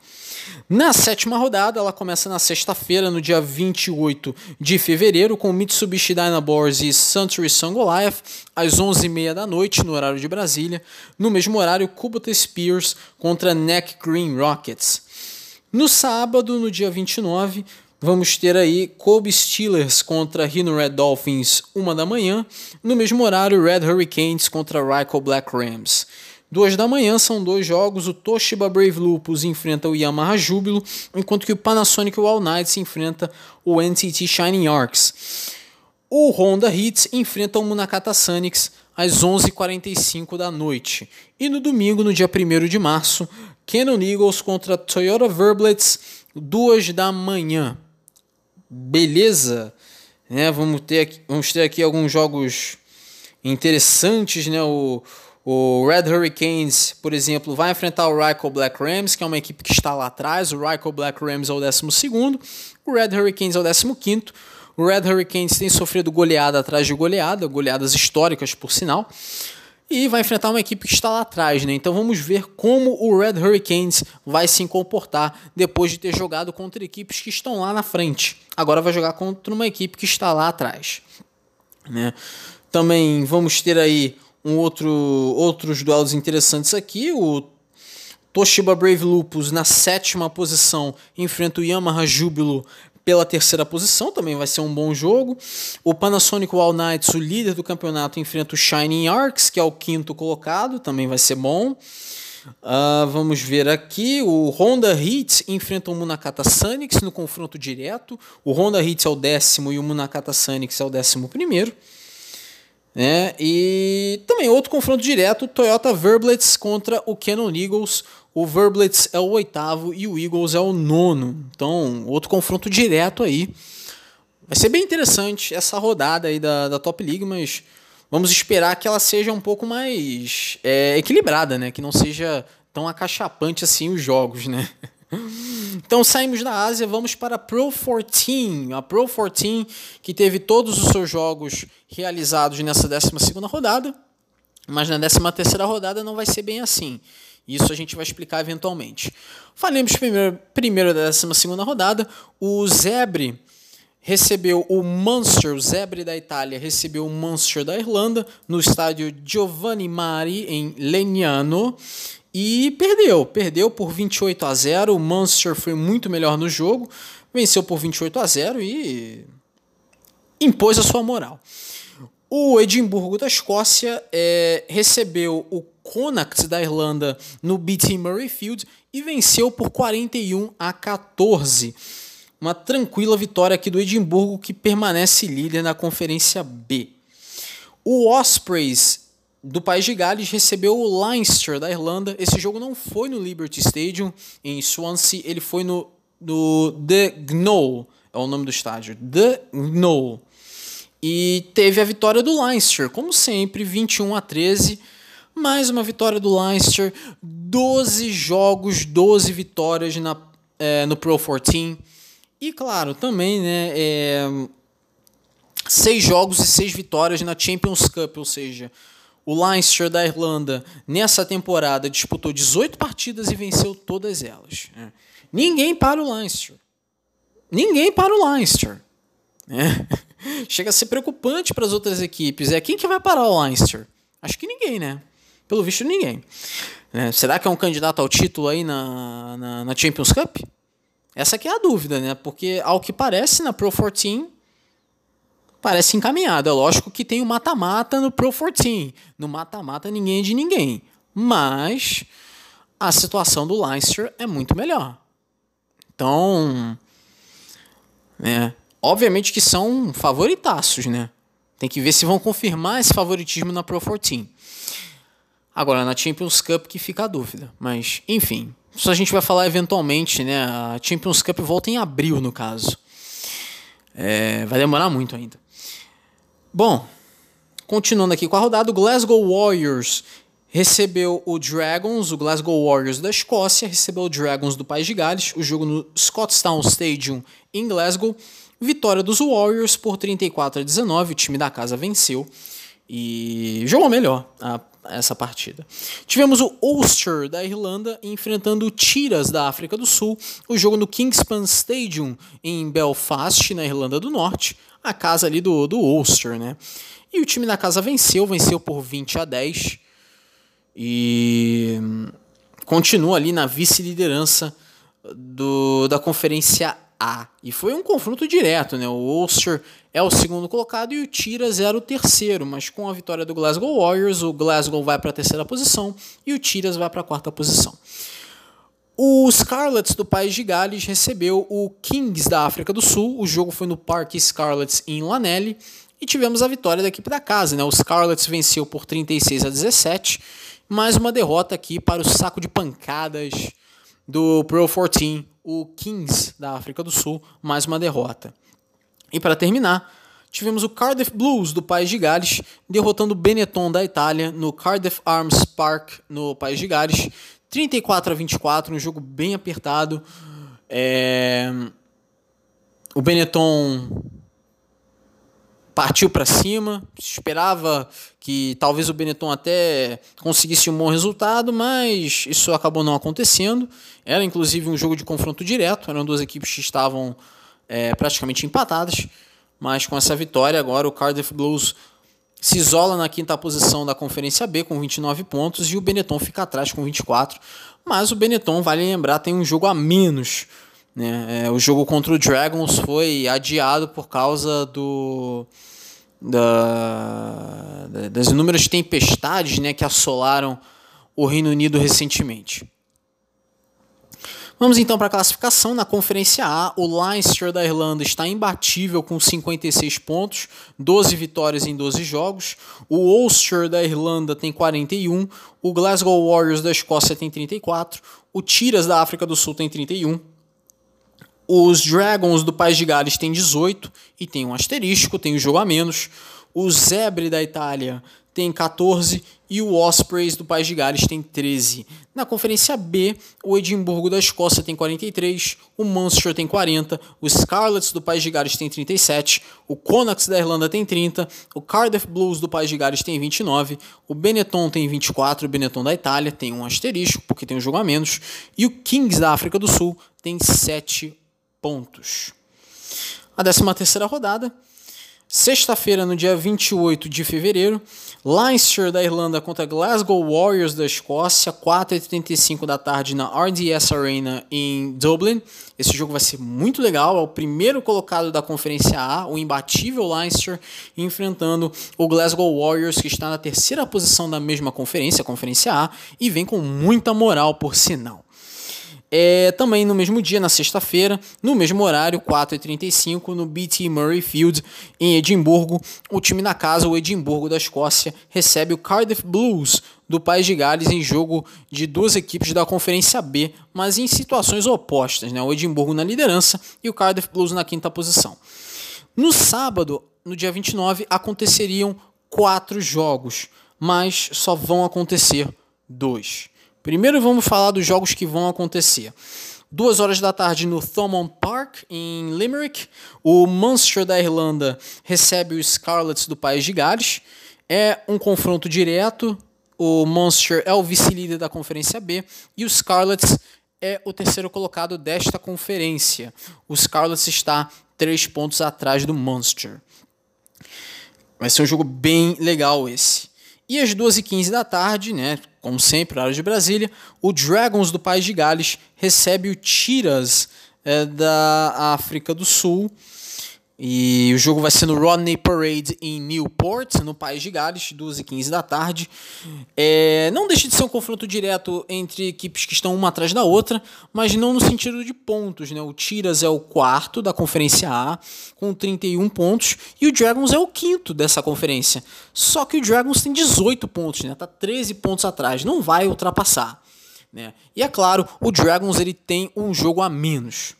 A: Na sétima rodada, ela começa na sexta-feira, no dia 28 de fevereiro, com Mitsubishi Dynaboars e Suntory Sun às 11h30 da noite, no horário de Brasília. No mesmo horário, Kubota Spears contra Neck Green Rockets. No sábado, no dia 29, Vamos ter aí Kobe Steelers contra Rhino Red Dolphins, uma da manhã. No mesmo horário, Red Hurricanes contra Ryko Black Rams. Duas da manhã são dois jogos. O Toshiba Brave Lupus enfrenta o Yamaha Júbilo, enquanto que o Panasonic Wild Knights enfrenta o NTT Shining Arcs. O Honda Hits enfrenta o Munakata Sonics às 11h45 da noite. E no domingo, no dia 1 de março, Canon Eagles contra Toyota Verblitz, duas da manhã. Beleza? Né, vamos, ter aqui, vamos ter aqui alguns jogos interessantes, né? O, o Red Hurricanes, por exemplo, vai enfrentar o Ryko Black Rams, que é uma equipe que está lá atrás. O Ryko Black Rams é o 12 o Red Hurricanes é o 15 o Red Hurricanes tem sofrido goleada atrás de goleada, goleadas históricas por sinal, e vai enfrentar uma equipe que está lá atrás, né? Então vamos ver como o Red Hurricanes vai se comportar depois de ter jogado contra equipes que estão lá na frente. Agora vai jogar contra uma equipe que está lá atrás, né? Também vamos ter aí um outro outros duelos interessantes aqui, o Toshiba Brave Lupus na sétima posição enfrenta o Yamaha Júbilo pela terceira posição, também vai ser um bom jogo. O Panasonic Wild Knights, o líder do campeonato, enfrenta o Shining Arcs, que é o quinto colocado, também vai ser bom. Uh, vamos ver aqui, o Honda Hits enfrenta o Munakata Sanix no confronto direto. O Honda Hits é o décimo e o Munakata Sanix é o décimo primeiro. Né? E também outro confronto direto, Toyota Verblitz contra o Canon Eagles. O Verblitz é o oitavo e o Eagles é o nono. Então, outro confronto direto aí. Vai ser bem interessante essa rodada aí da, da Top League, mas vamos esperar que ela seja um pouco mais é, equilibrada, né? Que não seja tão acachapante assim os jogos, né? [LAUGHS] Então saímos da Ásia, vamos para a Pro 14. A Pro 14 que teve todos os seus jogos realizados nessa 12 rodada, mas na 13 rodada não vai ser bem assim. Isso a gente vai explicar eventualmente. Falemos primeiro, primeiro da 12 rodada. O Zebre recebeu o Munster, o Zebre da Itália, recebeu o Munster da Irlanda no estádio Giovanni Mari, em Legnano. E perdeu, perdeu por 28 a 0. O Munster foi muito melhor no jogo, venceu por 28 a 0 e impôs a sua moral. O Edimburgo da Escócia é, recebeu o Connacht da Irlanda no BT Murrayfield e venceu por 41 a 14. Uma tranquila vitória aqui do Edimburgo que permanece líder na Conferência B. O Ospreys do País de Gales recebeu o Leinster da Irlanda. Esse jogo não foi no Liberty Stadium em Swansea, ele foi no, no The Gnoll, é o nome do estádio, The Gnoll. E teve a vitória do Leinster, como sempre, 21 a 13. Mais uma vitória do Leinster, 12 jogos, 12 vitórias na, é, no Pro 14. E claro, também, né, é, seis jogos e seis vitórias na Champions Cup, ou seja, o Leinster da Irlanda, nessa temporada, disputou 18 partidas e venceu todas elas. Né? Ninguém para o Leinster. Ninguém para o Leinster. Né? [LAUGHS] Chega a ser preocupante para as outras equipes. É quem que vai parar o Leinster? Acho que ninguém, né? Pelo visto, ninguém. Né? Será que é um candidato ao título aí na, na, na Champions Cup? Essa aqui é a dúvida, né? Porque, ao que parece, na Pro 14 parece encaminhado. É lógico que tem o mata-mata no Pro 14. No mata-mata ninguém é de ninguém. Mas a situação do Leinster é muito melhor. Então, né, obviamente que são favoritaços, né? Tem que ver se vão confirmar esse favoritismo na Pro 14. Agora, na Champions Cup que fica a dúvida. Mas, enfim, isso a gente vai falar eventualmente, né? A Champions Cup volta em abril, no caso. É, vai demorar muito ainda. Bom, continuando aqui com a rodada, o Glasgow Warriors recebeu o Dragons, o Glasgow Warriors da Escócia, recebeu o Dragons do País de Gales, o jogo no Scottstown Stadium em Glasgow. Vitória dos Warriors por 34 a 19, o time da casa venceu e jogou melhor a, essa partida. Tivemos o Ulster da Irlanda enfrentando o Tiras da África do Sul, o jogo no Kingspan Stadium em Belfast, na Irlanda do Norte a casa ali do, do Ulster, né? E o time da casa venceu, venceu por 20 a 10 e continua ali na vice-liderança da Conferência A. E foi um confronto direto, né? O Ulster é o segundo colocado e o Tiras era o terceiro, mas com a vitória do Glasgow Warriors, o Glasgow vai para a terceira posição e o Tiras vai para a quarta posição. O Scarlets do País de Gales recebeu o Kings da África do Sul. O jogo foi no Parque Scarlets em Lanelli e tivemos a vitória da equipe da casa, né? O Scarlets venceu por 36 a 17, mais uma derrota aqui para o saco de pancadas do Pro 14, o Kings da África do Sul, mais uma derrota. E para terminar, tivemos o Cardiff Blues do País de Gales derrotando o Benetton da Itália no Cardiff Arms Park no País de Gales, 34 a 24, um jogo bem apertado. É... O Benetton partiu para cima, esperava que talvez o Benetton até conseguisse um bom resultado, mas isso acabou não acontecendo. Era inclusive um jogo de confronto direto, eram duas equipes que estavam é, praticamente empatadas, mas com essa vitória agora o Cardiff Blues se isola na quinta posição da Conferência B com 29 pontos e o Benetton fica atrás com 24. Mas o Benetton, vale lembrar, tem um jogo a menos né? É, o jogo contra o Dragons foi adiado por causa do, da, das inúmeras tempestades né, que assolaram o Reino Unido recentemente. Vamos então para a classificação. Na Conferência A, o Leinster da Irlanda está imbatível com 56 pontos, 12 vitórias em 12 jogos. O Ulster da Irlanda tem 41, o Glasgow Warriors da Escócia tem 34, o Tiras da África do Sul tem 31, os Dragons do País de Gales têm 18 e tem um asterisco, tem um jogo a menos. O Zebre da Itália tem 14 e o Ospreys do País de Gales tem 13. Na Conferência B, o Edimburgo da Escócia tem 43, o Munster tem 40, o Scarlets do País de Gales tem 37, o Connacht da Irlanda tem 30, o Cardiff Blues do País de Gales tem 29, o Benetton tem 24, o Benetton da Itália tem um asterisco porque tem um jogo a menos, e o Kings da África do Sul tem 7 pontos. A 13 terceira rodada, sexta-feira, no dia 28 de fevereiro, Leinster da Irlanda contra Glasgow Warriors da Escócia, 4h35 da tarde na RDS Arena em Dublin. Esse jogo vai ser muito legal, é o primeiro colocado da Conferência A, o imbatível Leinster, enfrentando o Glasgow Warriors, que está na terceira posição da mesma conferência, a Conferência A, e vem com muita moral por sinal. É, também no mesmo dia, na sexta-feira, no mesmo horário, 4h35, no BT Murray Field, em Edimburgo, o time na casa, o Edimburgo da Escócia, recebe o Cardiff Blues do País de Gales em jogo de duas equipes da Conferência B, mas em situações opostas, né? o Edimburgo na liderança e o Cardiff Blues na quinta posição. No sábado, no dia 29, aconteceriam quatro jogos, mas só vão acontecer dois. Primeiro vamos falar dos jogos que vão acontecer. Duas horas da tarde no Thomond Park, em Limerick. O Munster da Irlanda recebe o Scarlets do País de Gales. É um confronto direto. O Munster é o vice-líder da Conferência B e o Scarlets é o terceiro colocado desta conferência. O Scarlets está três pontos atrás do Munster. Vai ser um jogo bem legal esse. E às 2h15 da tarde, né, como sempre, área de Brasília, o Dragons do País de Gales recebe o Tiras é, da África do Sul. E o jogo vai ser no Rodney Parade em Newport, no País de Gales, 12 e 15 da tarde. É, não deixa de ser um confronto direto entre equipes que estão uma atrás da outra, mas não no sentido de pontos. Né? O Tiras é o quarto da Conferência A, com 31 pontos, e o Dragons é o quinto dessa conferência. Só que o Dragons tem 18 pontos, né? tá 13 pontos atrás, não vai ultrapassar. Né? E é claro, o Dragons ele tem um jogo a menos.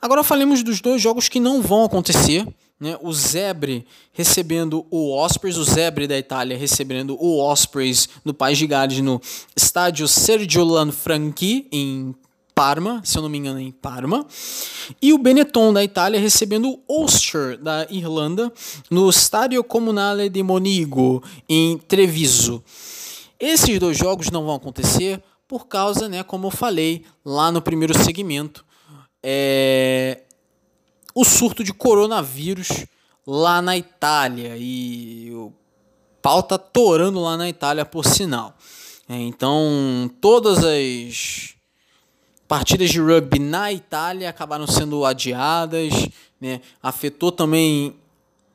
A: Agora falemos dos dois jogos que não vão acontecer. Né? O Zebre recebendo o Ospreys, o Zebre da Itália recebendo o Ospreys no País de Gales no estádio Sergio Lanfranchi em Parma, se eu não me engano, em Parma. E o Benetton da Itália recebendo o Ulster da Irlanda no Stadio Comunale di Monigo em Treviso. Esses dois jogos não vão acontecer por causa, né, como eu falei lá no primeiro segmento, é, o surto de coronavírus lá na Itália. E o pau tá torando lá na Itália, por sinal. É, então, todas as partidas de rugby na Itália acabaram sendo adiadas, né? afetou também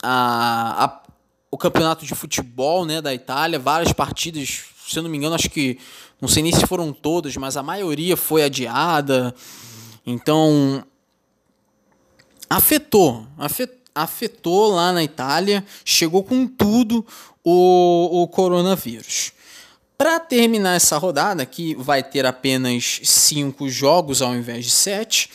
A: a, a, o campeonato de futebol né, da Itália, várias partidas, se eu não me engano, acho que, não sei nem se foram todas, mas a maioria foi adiada, então afetou, afetou, lá na Itália, chegou com tudo o, o coronavírus. Para terminar essa rodada, que vai ter apenas cinco jogos ao invés de sete,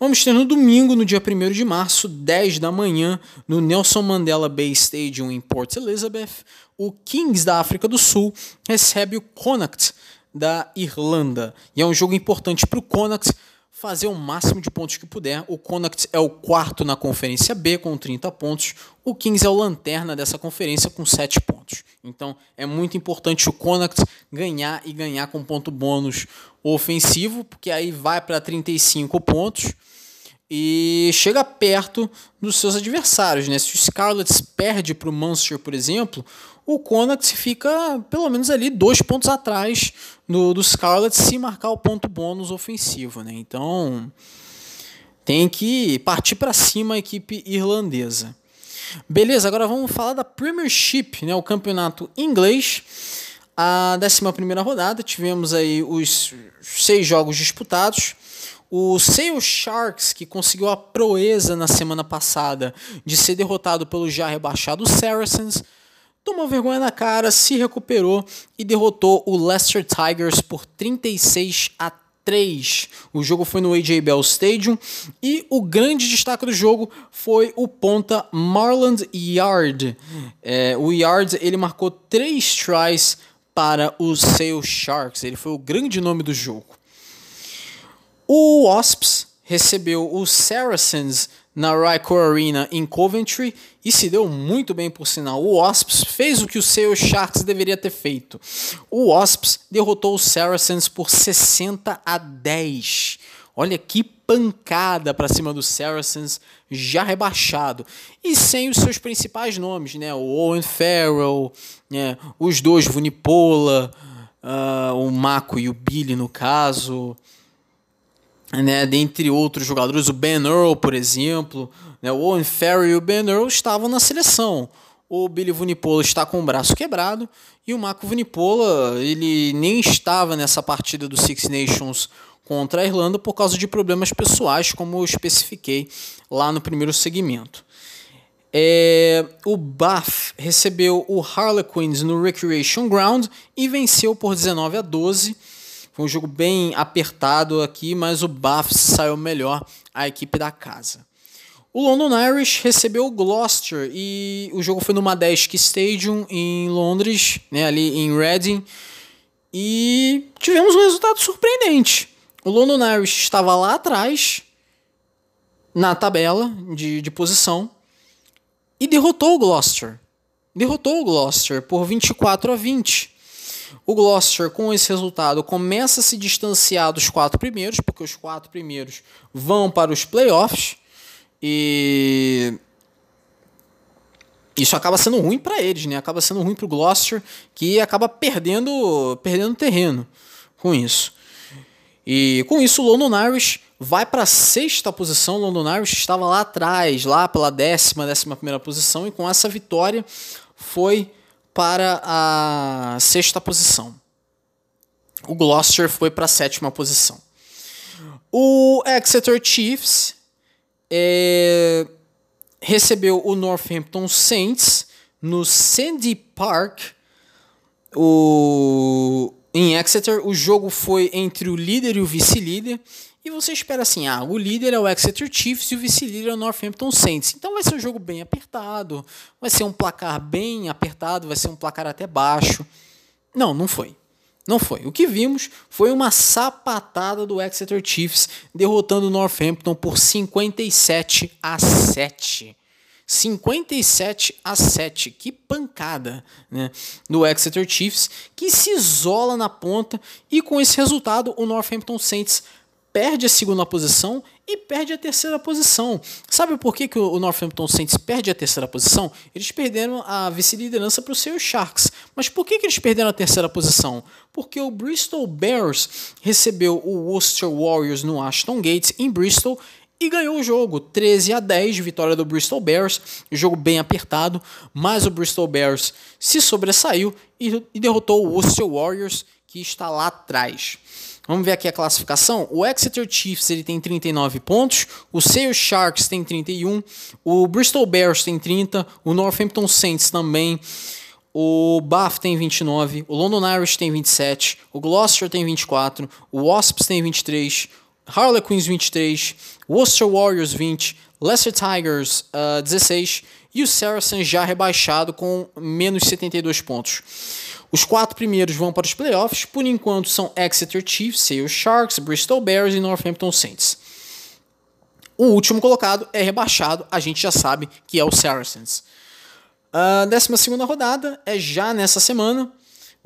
A: vamos ter no domingo, no dia 1 de março, 10 da manhã, no Nelson Mandela Bay Stadium em Port Elizabeth, o Kings da África do Sul recebe o Connacht da Irlanda. E é um jogo importante para o Connacht fazer o máximo de pontos que puder. O Connacht é o quarto na Conferência B com 30 pontos. O Kings é o lanterna dessa conferência com 7 pontos. Então é muito importante o Connacht ganhar e ganhar com ponto bônus ofensivo, porque aí vai para 35 pontos e chega perto dos seus adversários. Né? Se o Scarlets perde para o Munster, por exemplo, o Connacht fica pelo menos ali dois pontos atrás do, do Scarlet se marcar o ponto bônus ofensivo. Né? Então tem que partir para cima a equipe irlandesa. Beleza, agora vamos falar da Premiership, né, o campeonato inglês. A 11 rodada, tivemos aí os seis jogos disputados. O Sale Sharks, que conseguiu a proeza na semana passada de ser derrotado pelo já rebaixado Saracens, tomou vergonha na cara, se recuperou e derrotou o Leicester Tigers por 36 a 3. O jogo foi no AJ Bell Stadium e o grande destaque do jogo foi o ponta Marland Yard. É, o Yard ele marcou três tries para os Sale Sharks. Ele foi o grande nome do jogo. O Wasps recebeu os Saracens na Rycore Arena em Coventry e se deu muito bem por sinal. O Wasps fez o que o seu Sharks deveria ter feito. O Wasps derrotou os Saracens por 60 a 10. Olha que pancada para cima dos Saracens, já rebaixado. E sem os seus principais nomes, né? O Owen Farrell, né? os dois, Vunipola, uh, o Mako e o Billy no caso né, dentre outros jogadores, o Ben Earl, por exemplo, né, o Owen Farrell e o Ben Earl estavam na seleção. O Billy Vunipola está com o braço quebrado e o Marco Vunipola ele nem estava nessa partida do Six Nations contra a Irlanda por causa de problemas pessoais, como eu especifiquei lá no primeiro segmento. É, o Bath recebeu o Harlequins no Recreation Ground e venceu por 19 a 12 foi um jogo bem apertado aqui, mas o Bath saiu melhor a equipe da casa. O London Irish recebeu o Gloucester e o jogo foi no Majestic Stadium em Londres, né, ali em Reading. E tivemos um resultado surpreendente. O London Irish estava lá atrás, na tabela de, de posição, e derrotou o Gloucester. Derrotou o Gloucester por 24 a 20. O Gloucester, com esse resultado, começa a se distanciar dos quatro primeiros, porque os quatro primeiros vão para os playoffs. E isso acaba sendo ruim para eles, né? Acaba sendo ruim para o Gloucester, que acaba perdendo, perdendo terreno com isso. E com isso, o London Irish vai para a sexta posição. O London Irish estava lá atrás, lá pela décima, décima primeira posição, e com essa vitória foi para a sexta posição. O Gloucester foi para a sétima posição. O Exeter Chiefs é, recebeu o Northampton Saints no Sandy Park. O, em Exeter, o jogo foi entre o líder e o vice-líder. E você espera assim, ah, o líder é o Exeter Chiefs e o vice-líder é o Northampton Saints. Então vai ser um jogo bem apertado, vai ser um placar bem apertado, vai ser um placar até baixo. Não, não foi. Não foi. O que vimos foi uma sapatada do Exeter Chiefs derrotando o Northampton por 57 a 7. 57 a 7. Que pancada, né? Do Exeter Chiefs, que se isola na ponta e com esse resultado o Northampton Saints perde a segunda posição e perde a terceira posição. Sabe por que, que o Northampton Saints perde a terceira posição? Eles perderam a vice-liderança para os seus Sharks. Mas por que, que eles perderam a terceira posição? Porque o Bristol Bears recebeu o Worcester Warriors no Ashton Gates, em Bristol, e ganhou o jogo, 13 a 10, vitória do Bristol Bears, jogo bem apertado, mas o Bristol Bears se sobressaiu e, e derrotou o Worcester Warriors, que está lá atrás. Vamos ver aqui a classificação. O Exeter Chiefs ele tem 39 pontos, o Sale Sharks tem 31, o Bristol Bears tem 30, o Northampton Saints também, o Bath tem 29, o London Irish tem 27, o Gloucester tem 24, o Wasps tem 23, Harlequins 23, Worcester Warriors 20, Leicester Tigers uh, 16 e o Saracens já rebaixado com menos 72 pontos. Os quatro primeiros vão para os playoffs, por enquanto são Exeter Chiefs, Sale Sharks, Bristol Bears e Northampton Saints. O último colocado é rebaixado, a gente já sabe que é o Saracens. A décima segunda rodada é já nessa semana.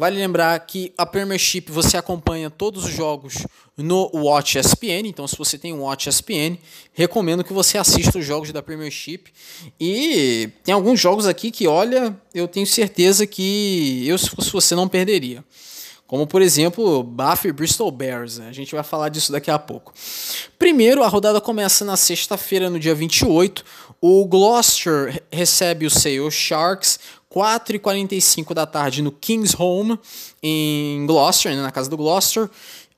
A: Vale lembrar que a Premiership você acompanha todos os jogos no Watch ESPN, então se você tem um Watch ESPN, recomendo que você assista os jogos da Premiership. E tem alguns jogos aqui que, olha, eu tenho certeza que eu, se fosse você, não perderia. Como, por exemplo, Bath e Bristol Bears. Né? A gente vai falar disso daqui a pouco. Primeiro, a rodada começa na sexta-feira, no dia 28. O Gloucester recebe o Sale Sharks 4h45 da tarde no King's Home, em Gloucester, né, na casa do Gloucester.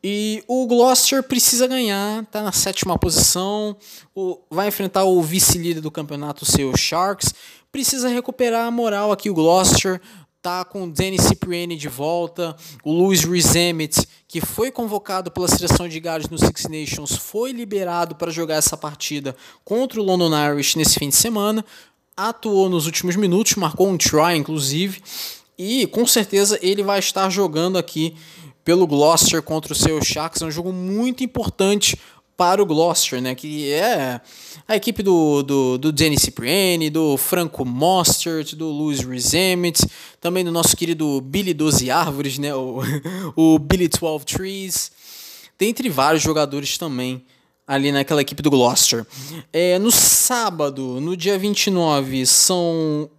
A: E o Gloucester precisa ganhar, tá na sétima posição, o, vai enfrentar o vice-líder do campeonato, o seu Sharks. Precisa recuperar a moral aqui o Gloucester, tá com o Danny Cipriani de volta, o Luis Rizemet, que foi convocado pela seleção de Gales no Six Nations, foi liberado para jogar essa partida contra o London Irish nesse fim de semana atuou nos últimos minutos, marcou um try, inclusive, e com certeza ele vai estar jogando aqui pelo Gloucester contra o seu Sharks. É um jogo muito importante para o Gloucester, né? Que é a equipe do, do, do Danny Cipriani, do Franco Mostert, do Luiz Rizemet, também do nosso querido Billy 12 Árvores, né? O, [LAUGHS] o Billy 12 Trees, dentre vários jogadores também ali naquela equipe do Gloucester. É, no sábado, no dia 29, são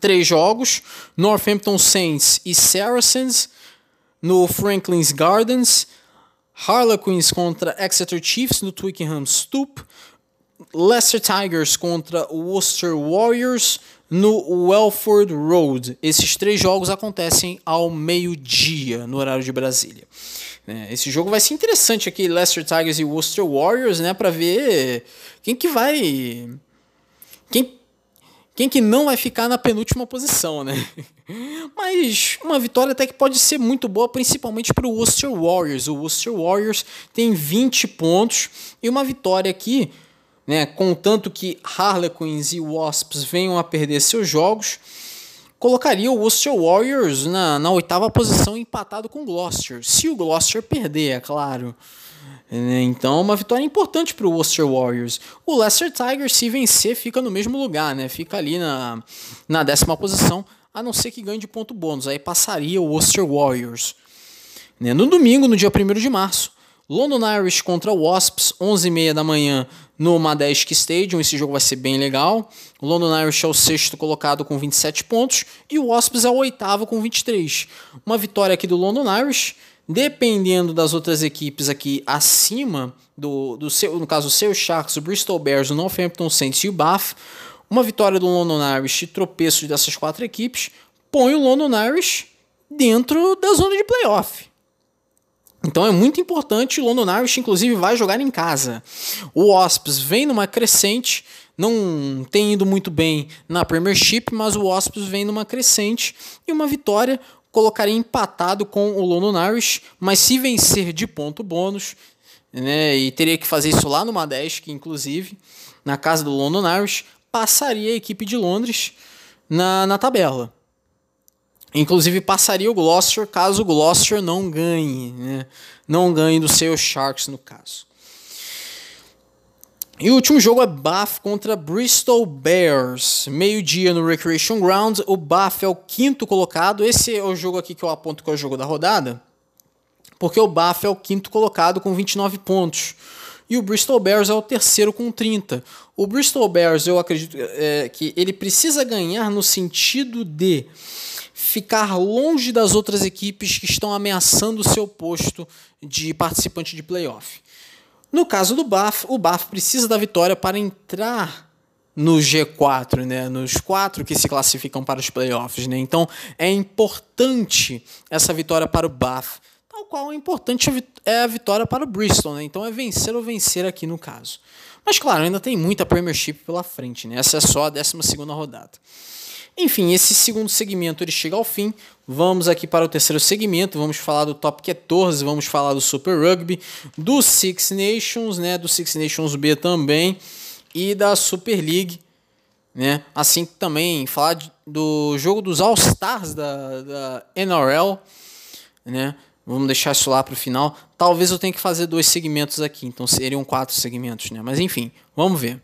A: três jogos: Northampton Saints e Saracens no Franklin's Gardens, Harlequins contra Exeter Chiefs no Twickenham Stoop, Leicester Tigers contra Worcester Warriors no Welford Road. Esses três jogos acontecem ao meio-dia no horário de Brasília. É, esse jogo vai ser interessante aqui, Leicester Tigers e Worcester Warriors, né, para ver quem que vai quem quem que não vai ficar na penúltima posição, né? [LAUGHS] Mas uma vitória até que pode ser muito boa, principalmente para o Worcester Warriors. O Worcester Warriors tem 20 pontos e uma vitória aqui, né, contanto que Harlequins e Wasps venham a perder seus jogos, colocaria o Worcester Warriors na, na oitava posição empatado com o Gloucester. Se o Gloucester perder, é claro. É, então, uma vitória importante para o Worcester Warriors. O Leicester Tigers, se vencer, fica no mesmo lugar, né? Fica ali na, na décima posição, a não ser que ganhe de ponto bônus. Aí passaria o Worcester Warriors. Né? No domingo, no dia 1 de março, London Irish contra Wasps, 11h30 da manhã no Madesk Stadium. Esse jogo vai ser bem legal. O London Irish é o sexto colocado com 27 pontos e o Wasps é o oitavo com 23. Uma vitória aqui do London Irish, dependendo das outras equipes aqui acima do, do seu, no caso o seu Sharks, o Bristol Bears, o Northampton Saints e o Bath. Uma vitória do London Irish e tropeço dessas quatro equipes põe o London Irish dentro da zona de playoff. Então é muito importante. O London Irish, inclusive, vai jogar em casa. O Wasps vem numa crescente, não tem ido muito bem na Premiership, mas o Wasps vem numa crescente e uma vitória colocaria empatado com o London Irish, mas se vencer de ponto bônus, né, e teria que fazer isso lá no Madesk, inclusive, na casa do London Irish, passaria a equipe de Londres na, na tabela. Inclusive passaria o Gloucester caso o Gloucester não ganhe, né? não ganhe do seu Sharks no caso. E o último jogo é Bath contra Bristol Bears. Meio-dia no Recreation Ground. O Bath é o quinto colocado. Esse é o jogo aqui que eu aponto que é o jogo da rodada. porque o Bath é o quinto colocado com 29 pontos. E o Bristol Bears é o terceiro com 30. O Bristol Bears, eu acredito é, que ele precisa ganhar no sentido de ficar longe das outras equipes que estão ameaçando o seu posto de participante de playoff. No caso do Bath, o Bath precisa da vitória para entrar no G4, né, nos quatro que se classificam para os playoffs. Né? Então é importante essa vitória para o Bath tal qual é importante é a vitória para o Bristol, né? Então é vencer ou vencer aqui no caso. Mas claro, ainda tem muita Premiership pela frente, né? Essa é só a 12 rodada. Enfim, esse segundo segmento ele chega ao fim. Vamos aqui para o terceiro segmento. Vamos falar do Top 14, vamos falar do Super Rugby, do Six Nations, né? Do Six Nations B também e da Super League, né? Assim também falar de, do jogo dos All Stars da, da NRL, né? Vamos deixar isso lá para o final. Talvez eu tenha que fazer dois segmentos aqui, então seriam quatro segmentos, né? Mas enfim, vamos ver.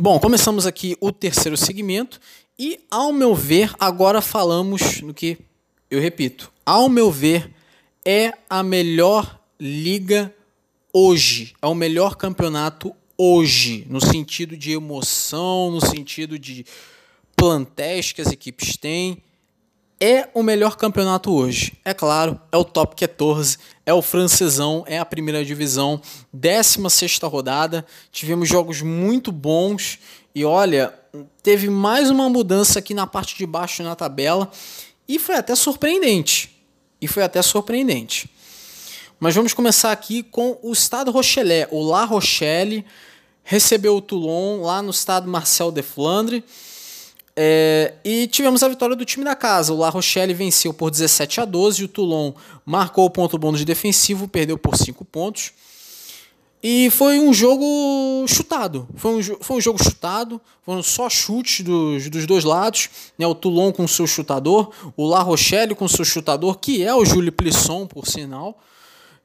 A: Bom, começamos aqui o terceiro segmento e, ao meu ver, agora falamos no que eu repito. Ao meu ver, é a melhor liga hoje, é o melhor campeonato hoje, no sentido de emoção, no sentido de plantéis que as equipes têm é o melhor campeonato hoje. É claro, é o top 14, é o francesão, é a primeira divisão, 16 rodada. Tivemos jogos muito bons e olha, teve mais uma mudança aqui na parte de baixo na tabela e foi até surpreendente. E foi até surpreendente. Mas vamos começar aqui com o Estado Rochelet. O La Rochelle recebeu o Toulon lá no estado Marcel de Flandre. É, e tivemos a vitória do time da casa. O La Rochelle venceu por 17 a 12. O Toulon marcou o ponto bônus de defensivo, perdeu por 5 pontos. E foi um jogo chutado. Foi um, foi um jogo chutado. Foram só chutes dos, dos dois lados. Né? O Toulon com seu chutador. O La Rochelle com seu chutador, que é o Júlio Plisson, por sinal.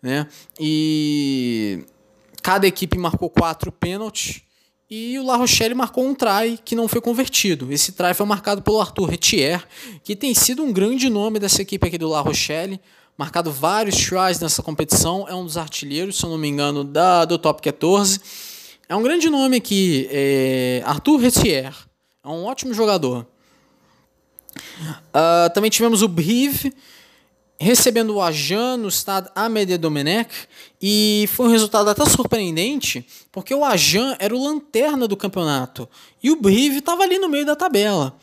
A: Né? E cada equipe marcou quatro pênaltis. E o La Rochelle marcou um try que não foi convertido. Esse try foi marcado pelo Arthur Retier, que tem sido um grande nome dessa equipe aqui do La Rochelle. Marcado vários tries nessa competição. É um dos artilheiros, se eu não me engano, da, do top 14. É um grande nome aqui. É Arthur Retier. É um ótimo jogador. Uh, também tivemos o Brive recebendo o Ajan no estado Amédée Domenech e foi um resultado até surpreendente, porque o Ajan era o lanterna do campeonato e o Brive estava ali no meio da tabela.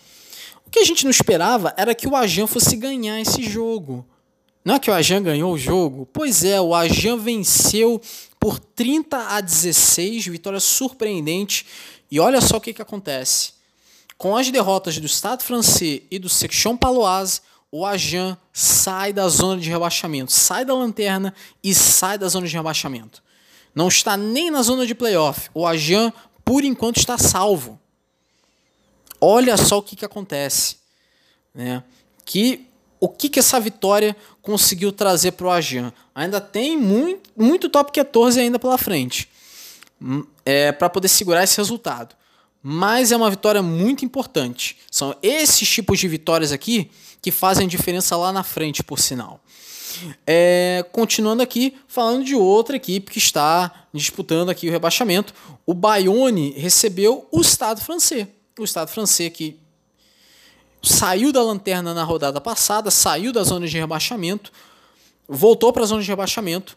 A: O que a gente não esperava era que o Ajan fosse ganhar esse jogo. Não é que o Ajan ganhou o jogo? Pois é, o Ajan venceu por 30 a 16, vitória surpreendente. E olha só o que, que acontece. Com as derrotas do Estado francês e do Section Paloise, o Ajan sai da zona de rebaixamento, sai da lanterna e sai da zona de rebaixamento. Não está nem na zona de playoff. O Ajan, por enquanto, está salvo. Olha só o que, que acontece. Né? Que, o que, que essa vitória conseguiu trazer para o Ajan? Ainda tem muito, muito top 14 ainda pela frente. Hum, é, para poder segurar esse resultado. Mas é uma vitória muito importante. São esses tipos de vitórias aqui que fazem diferença lá na frente, por sinal. É, continuando aqui, falando de outra equipe que está disputando aqui o rebaixamento, o Bayonne recebeu o Estado francês. O Estado francês que saiu da lanterna na rodada passada, saiu da zona de rebaixamento, voltou para a zona de rebaixamento,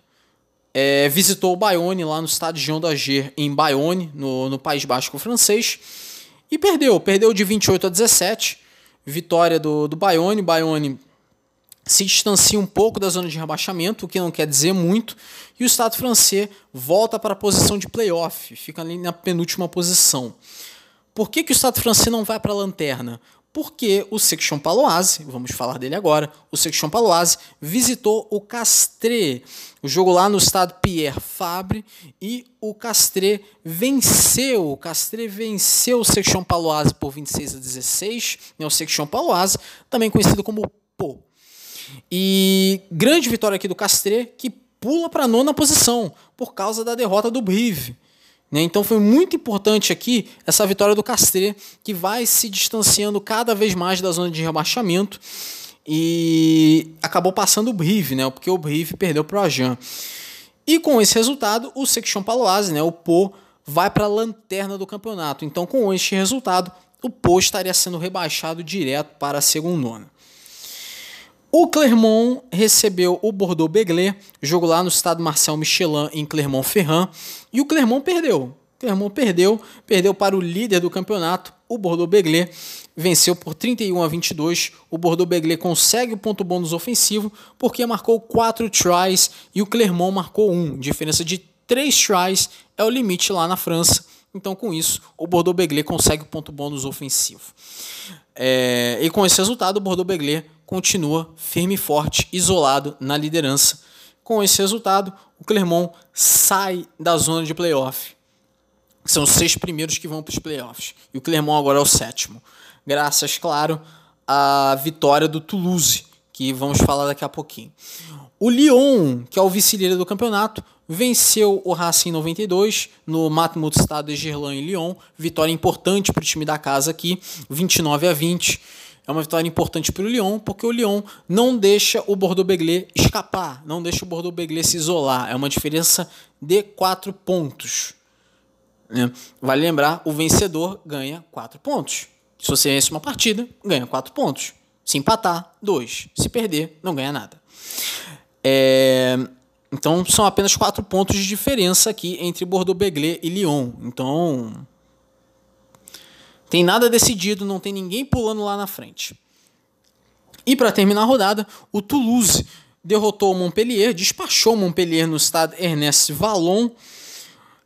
A: é, visitou o Bayonne lá no estádio Jean d'Ager, em Bayonne, no, no País Basco francês, e perdeu. Perdeu de 28 a 17 vitória do, do Bayonne. Bayonne se distancia um pouco da zona de rebaixamento, o que não quer dizer muito, e o Estado francês volta para a posição de playoff, fica ali na penúltima posição. Por que, que o Estado francês não vai para a lanterna? Porque o Section Paloise, vamos falar dele agora, o Section Paloise visitou o Castres, o jogo lá no estado Pierre Fabre, e o Castres venceu, o Castres venceu o Section Paloise por 26 a 16, né, o Section Paloise, também conhecido como PO. E grande vitória aqui do Castres, que pula para a nona posição, por causa da derrota do Brive. Né? Então foi muito importante aqui essa vitória do Castre, que vai se distanciando cada vez mais da zona de rebaixamento. e acabou passando o Brive, né? Porque o Brive perdeu para o Ajan. E com esse resultado, o Section Paloise, né, o Pô, vai para a lanterna do campeonato. Então, com este resultado, o Pô estaria sendo rebaixado direto para a segunda. O Clermont recebeu o Bordeaux-Begley, jogo lá no estado Marcel Michelin, em Clermont-Ferrand, e o Clermont perdeu. O Clermont perdeu, perdeu para o líder do campeonato, o Bordeaux-Begley, venceu por 31 a 22. O Bordeaux-Begley consegue o ponto bônus ofensivo porque marcou 4 tries e o Clermont marcou 1. Diferença de 3 tries é o limite lá na França. Então, com isso, o Bordeaux-Begley consegue o ponto bônus ofensivo. É, e com esse resultado, o Bordeaux-Begley continua firme e forte, isolado na liderança. Com esse resultado, o Clermont sai da zona de playoff. São os seis primeiros que vão para os playoffs. E o Clermont agora é o sétimo. Graças, claro, à vitória do Toulouse, que vamos falar daqui a pouquinho. O Lyon, que é o vice-líder do campeonato, venceu o Racing 92 no Matmut Stade de Gerland em Lyon. Vitória importante para o time da casa aqui, 29 a 20. É uma vitória importante para o Lyon, porque o Lyon não deixa o Bordeaux-Begley escapar, não deixa o Bordeaux-Begley se isolar. É uma diferença de 4 pontos. Né? Vale lembrar, o vencedor ganha 4 pontos. Se você vence uma partida, ganha 4 pontos. Se empatar, 2. Se perder, não ganha nada. É... Então são apenas 4 pontos de diferença aqui entre Bordeaux-Begley e Lyon. Então tem nada decidido, não tem ninguém pulando lá na frente. E para terminar a rodada, o Toulouse derrotou o Montpellier, despachou o Montpellier no estado Ernest Vallon,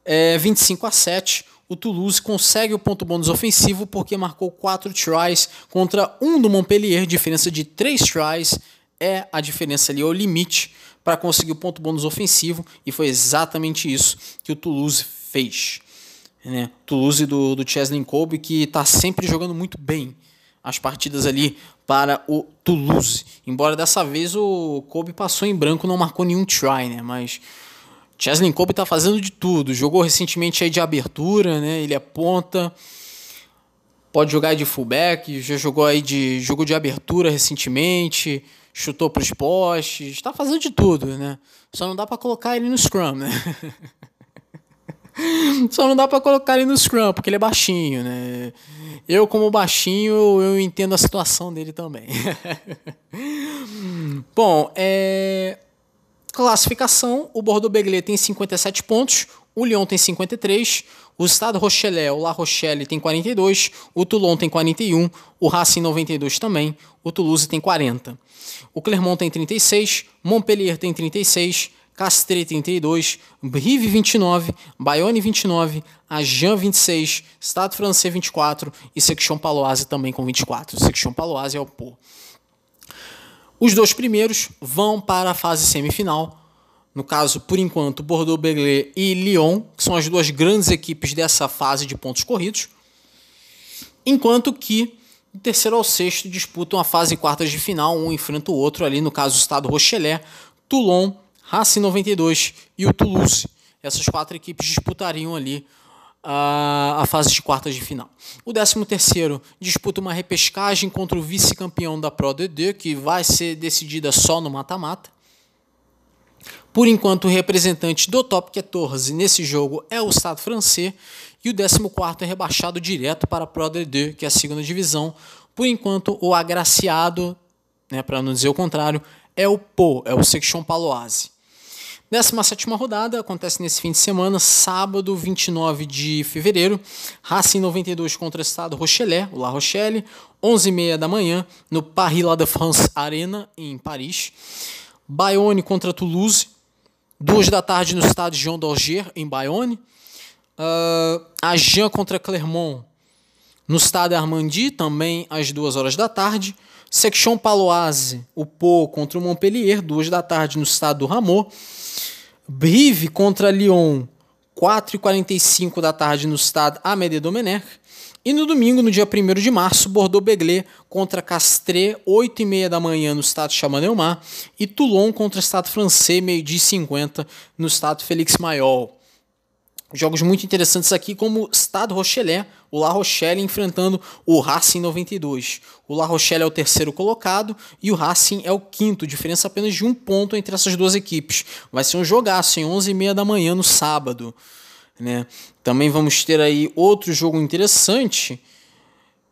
A: é, 25 a 7. O Toulouse consegue o ponto bônus ofensivo porque marcou 4 tries contra um do Montpellier, diferença de 3 tries é a diferença ali, é o limite para conseguir o ponto bônus ofensivo, e foi exatamente isso que o Toulouse fez né? Toulouse do, do Cheslin Kolbe, que está sempre jogando muito bem as partidas ali para o Toulouse. Embora dessa vez o Kobe passou em branco, não marcou nenhum try, né? Mas Cheslin Kobe está fazendo de tudo. Jogou recentemente aí de abertura, né? Ele é ponta. Pode jogar de fullback, já jogou aí de jogo de abertura recentemente, chutou para os postes, está fazendo de tudo, né? Só não dá para colocar ele no scrum, né? [LAUGHS] [LAUGHS] Só não dá para colocar ele no Scrum, porque ele é baixinho, né? Eu, como baixinho, eu entendo a situação dele também. [LAUGHS] Bom, é... classificação: o Bordeaux-Begley tem 57 pontos, o Lyon tem 53, o Estado Rochelet, o La Rochelle, tem 42, o Toulon tem 41, o Racing 92 também, o Toulouse tem 40. O Clermont tem 36, Montpellier tem 36, Castre 32, Brive 29, Bayonne 29, Agen 26, Estado Francês 24 e Section Paloise também com 24. Section Paloise é o Pô. Os dois primeiros vão para a fase semifinal. No caso, por enquanto, Bordeaux-Begley e Lyon, que são as duas grandes equipes dessa fase de pontos corridos. Enquanto que do terceiro ao sexto disputam a fase quartas de final, um enfrenta o outro ali, no caso o Estado Rochelet, Toulon Racing 92 e o Toulouse. Essas quatro equipes disputariam ali a, a fase de quartas de final. O 13º disputa uma repescagem contra o vice-campeão da Pro D2, que vai ser decidida só no mata-mata. Por enquanto, o representante do top 14 nesse jogo é o Estado francês e o 14 é rebaixado direto para a Pro D2, que é a segunda divisão. Por enquanto, o agraciado, né, para não dizer o contrário, é o Po, é o Section Paloise. 17 rodada acontece nesse fim de semana, sábado 29 de fevereiro. Racing 92 contra o Estado Rochelet, o La Rochelle, 11h30 da manhã, no Paris La France Arena, em Paris. Bayonne contra Toulouse, 2 da tarde no estádio Jean d'Alger, em Bayonne. Uh, Agen contra Clermont, no estádio Armandi, também às 2 horas da tarde. Section Paloise, o Pau contra o Montpellier, 2 da tarde no estado do. Brive contra Lyon, 4h45 da tarde no estado Amédée Domenech. E no domingo, no dia 1 de março, Bordeaux-Begley contra Castres, 8h30 da manhã no estado Chamanelmar. E Toulon contra o estado francês, meio-dia e 50 no estado Félix Mayol. Jogos muito interessantes aqui, como Stade Rochelet, o La Rochelle enfrentando o Racing 92. O La Rochelle é o terceiro colocado e o Racing é o quinto, diferença apenas de um ponto entre essas duas equipes. Vai ser um jogaço em 11h30 da manhã no sábado. Né? Também vamos ter aí outro jogo interessante,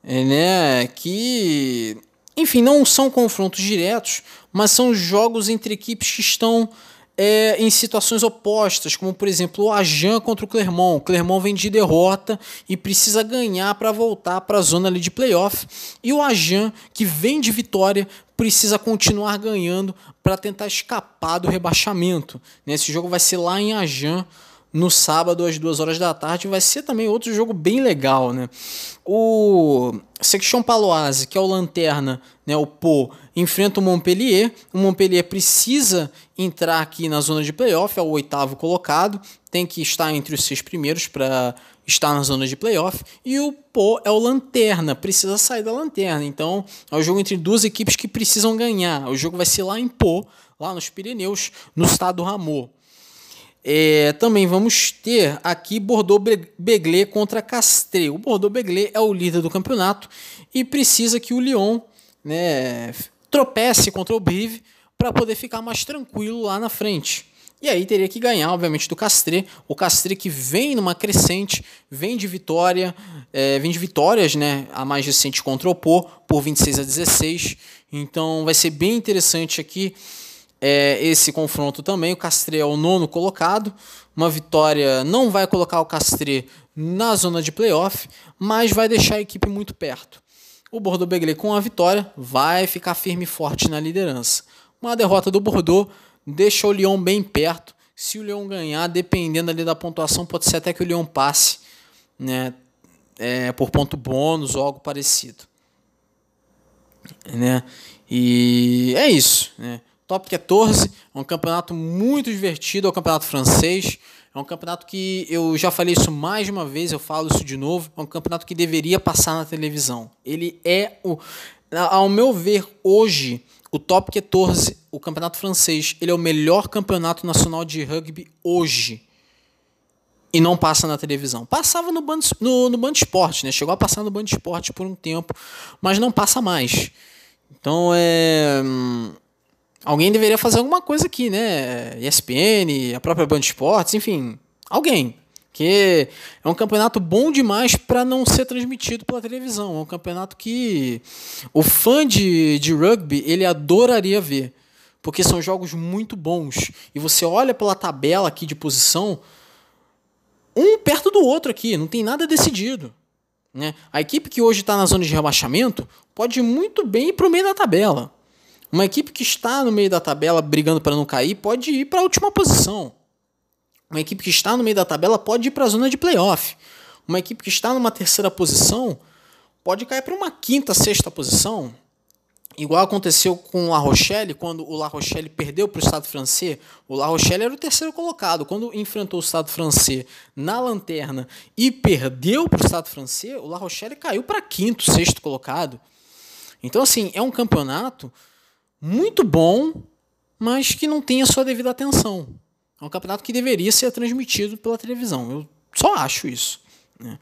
A: né? que, enfim, não são confrontos diretos, mas são jogos entre equipes que estão é, em situações opostas, como por exemplo o Ajan contra o Clermont. O Clermont vem de derrota e precisa ganhar para voltar para a zona ali de playoff. E o Ajan, que vem de vitória, precisa continuar ganhando para tentar escapar do rebaixamento. Esse jogo vai ser lá em Ajan no sábado às duas horas da tarde. Vai ser também outro jogo bem legal, né? O Section Paloise, que é o lanterna, né, o Pô, enfrenta o Montpellier. O Montpellier precisa entrar aqui na zona de playoff, é o oitavo colocado, tem que estar entre os seis primeiros para estar na zona de playoff. E o Pô é o lanterna, precisa sair da lanterna. Então é o jogo entre duas equipes que precisam ganhar. O jogo vai ser lá em Pô, lá nos Pirineus, no estado do Ramon. É, também vamos ter aqui Bordeaux-Begley contra Castres. O Bordeaux-Begley é o líder do campeonato e precisa que o Lyon né, tropece contra o Brive para poder ficar mais tranquilo lá na frente. E aí teria que ganhar, obviamente, do Castres. O Castres que vem numa crescente, vem de vitória, é, vem de vitórias, né? A mais recente contra o Pô, por 26 a 16. Então vai ser bem interessante aqui é, esse confronto também. O Castre é o nono colocado. Uma vitória não vai colocar o Castre na zona de playoff, mas vai deixar a equipe muito perto. O Bordeaux-Begley com a vitória vai ficar firme e forte na liderança. Uma derrota do Bordeaux deixa o Lyon bem perto. Se o Lyon ganhar, dependendo ali da pontuação, pode ser até que o Lyon passe, né, é, por ponto bônus ou algo parecido, né? E é isso, né? Top 14 é um campeonato muito divertido, é o um campeonato francês. É um campeonato que eu já falei isso mais de uma vez, eu falo isso de novo. É um campeonato que deveria passar na televisão. Ele é o. Ao meu ver, hoje, o Top 14, o campeonato francês, ele é o melhor campeonato nacional de rugby hoje. E não passa na televisão. Passava no Band, no, no Band Esporte, né? Chegou a passar no Band Esporte por um tempo, mas não passa mais. Então é hum, alguém deveria fazer alguma coisa aqui, né? ESPN, a própria Band Esportes, enfim, alguém. Que é um campeonato bom demais para não ser transmitido pela televisão. É um campeonato que o fã de, de rugby ele adoraria ver, porque são jogos muito bons. E você olha pela tabela aqui de posição, um perto do outro aqui, não tem nada decidido. Né? A equipe que hoje está na zona de rebaixamento pode muito bem ir para o meio da tabela. Uma equipe que está no meio da tabela brigando para não cair pode ir para a última posição. Uma equipe que está no meio da tabela pode ir para a zona de playoff. Uma equipe que está numa terceira posição pode cair para uma quinta, sexta posição. Igual aconteceu com o La Rochelle, quando o La Rochelle perdeu para o Estado francês. O La Rochelle era o terceiro colocado. Quando enfrentou o Estado francês na lanterna e perdeu para o Estado francês, o La Rochelle caiu para quinto, sexto colocado. Então, assim, é um campeonato muito bom, mas que não tem a sua devida atenção. É um campeonato que deveria ser transmitido pela televisão. Eu só acho isso. Né?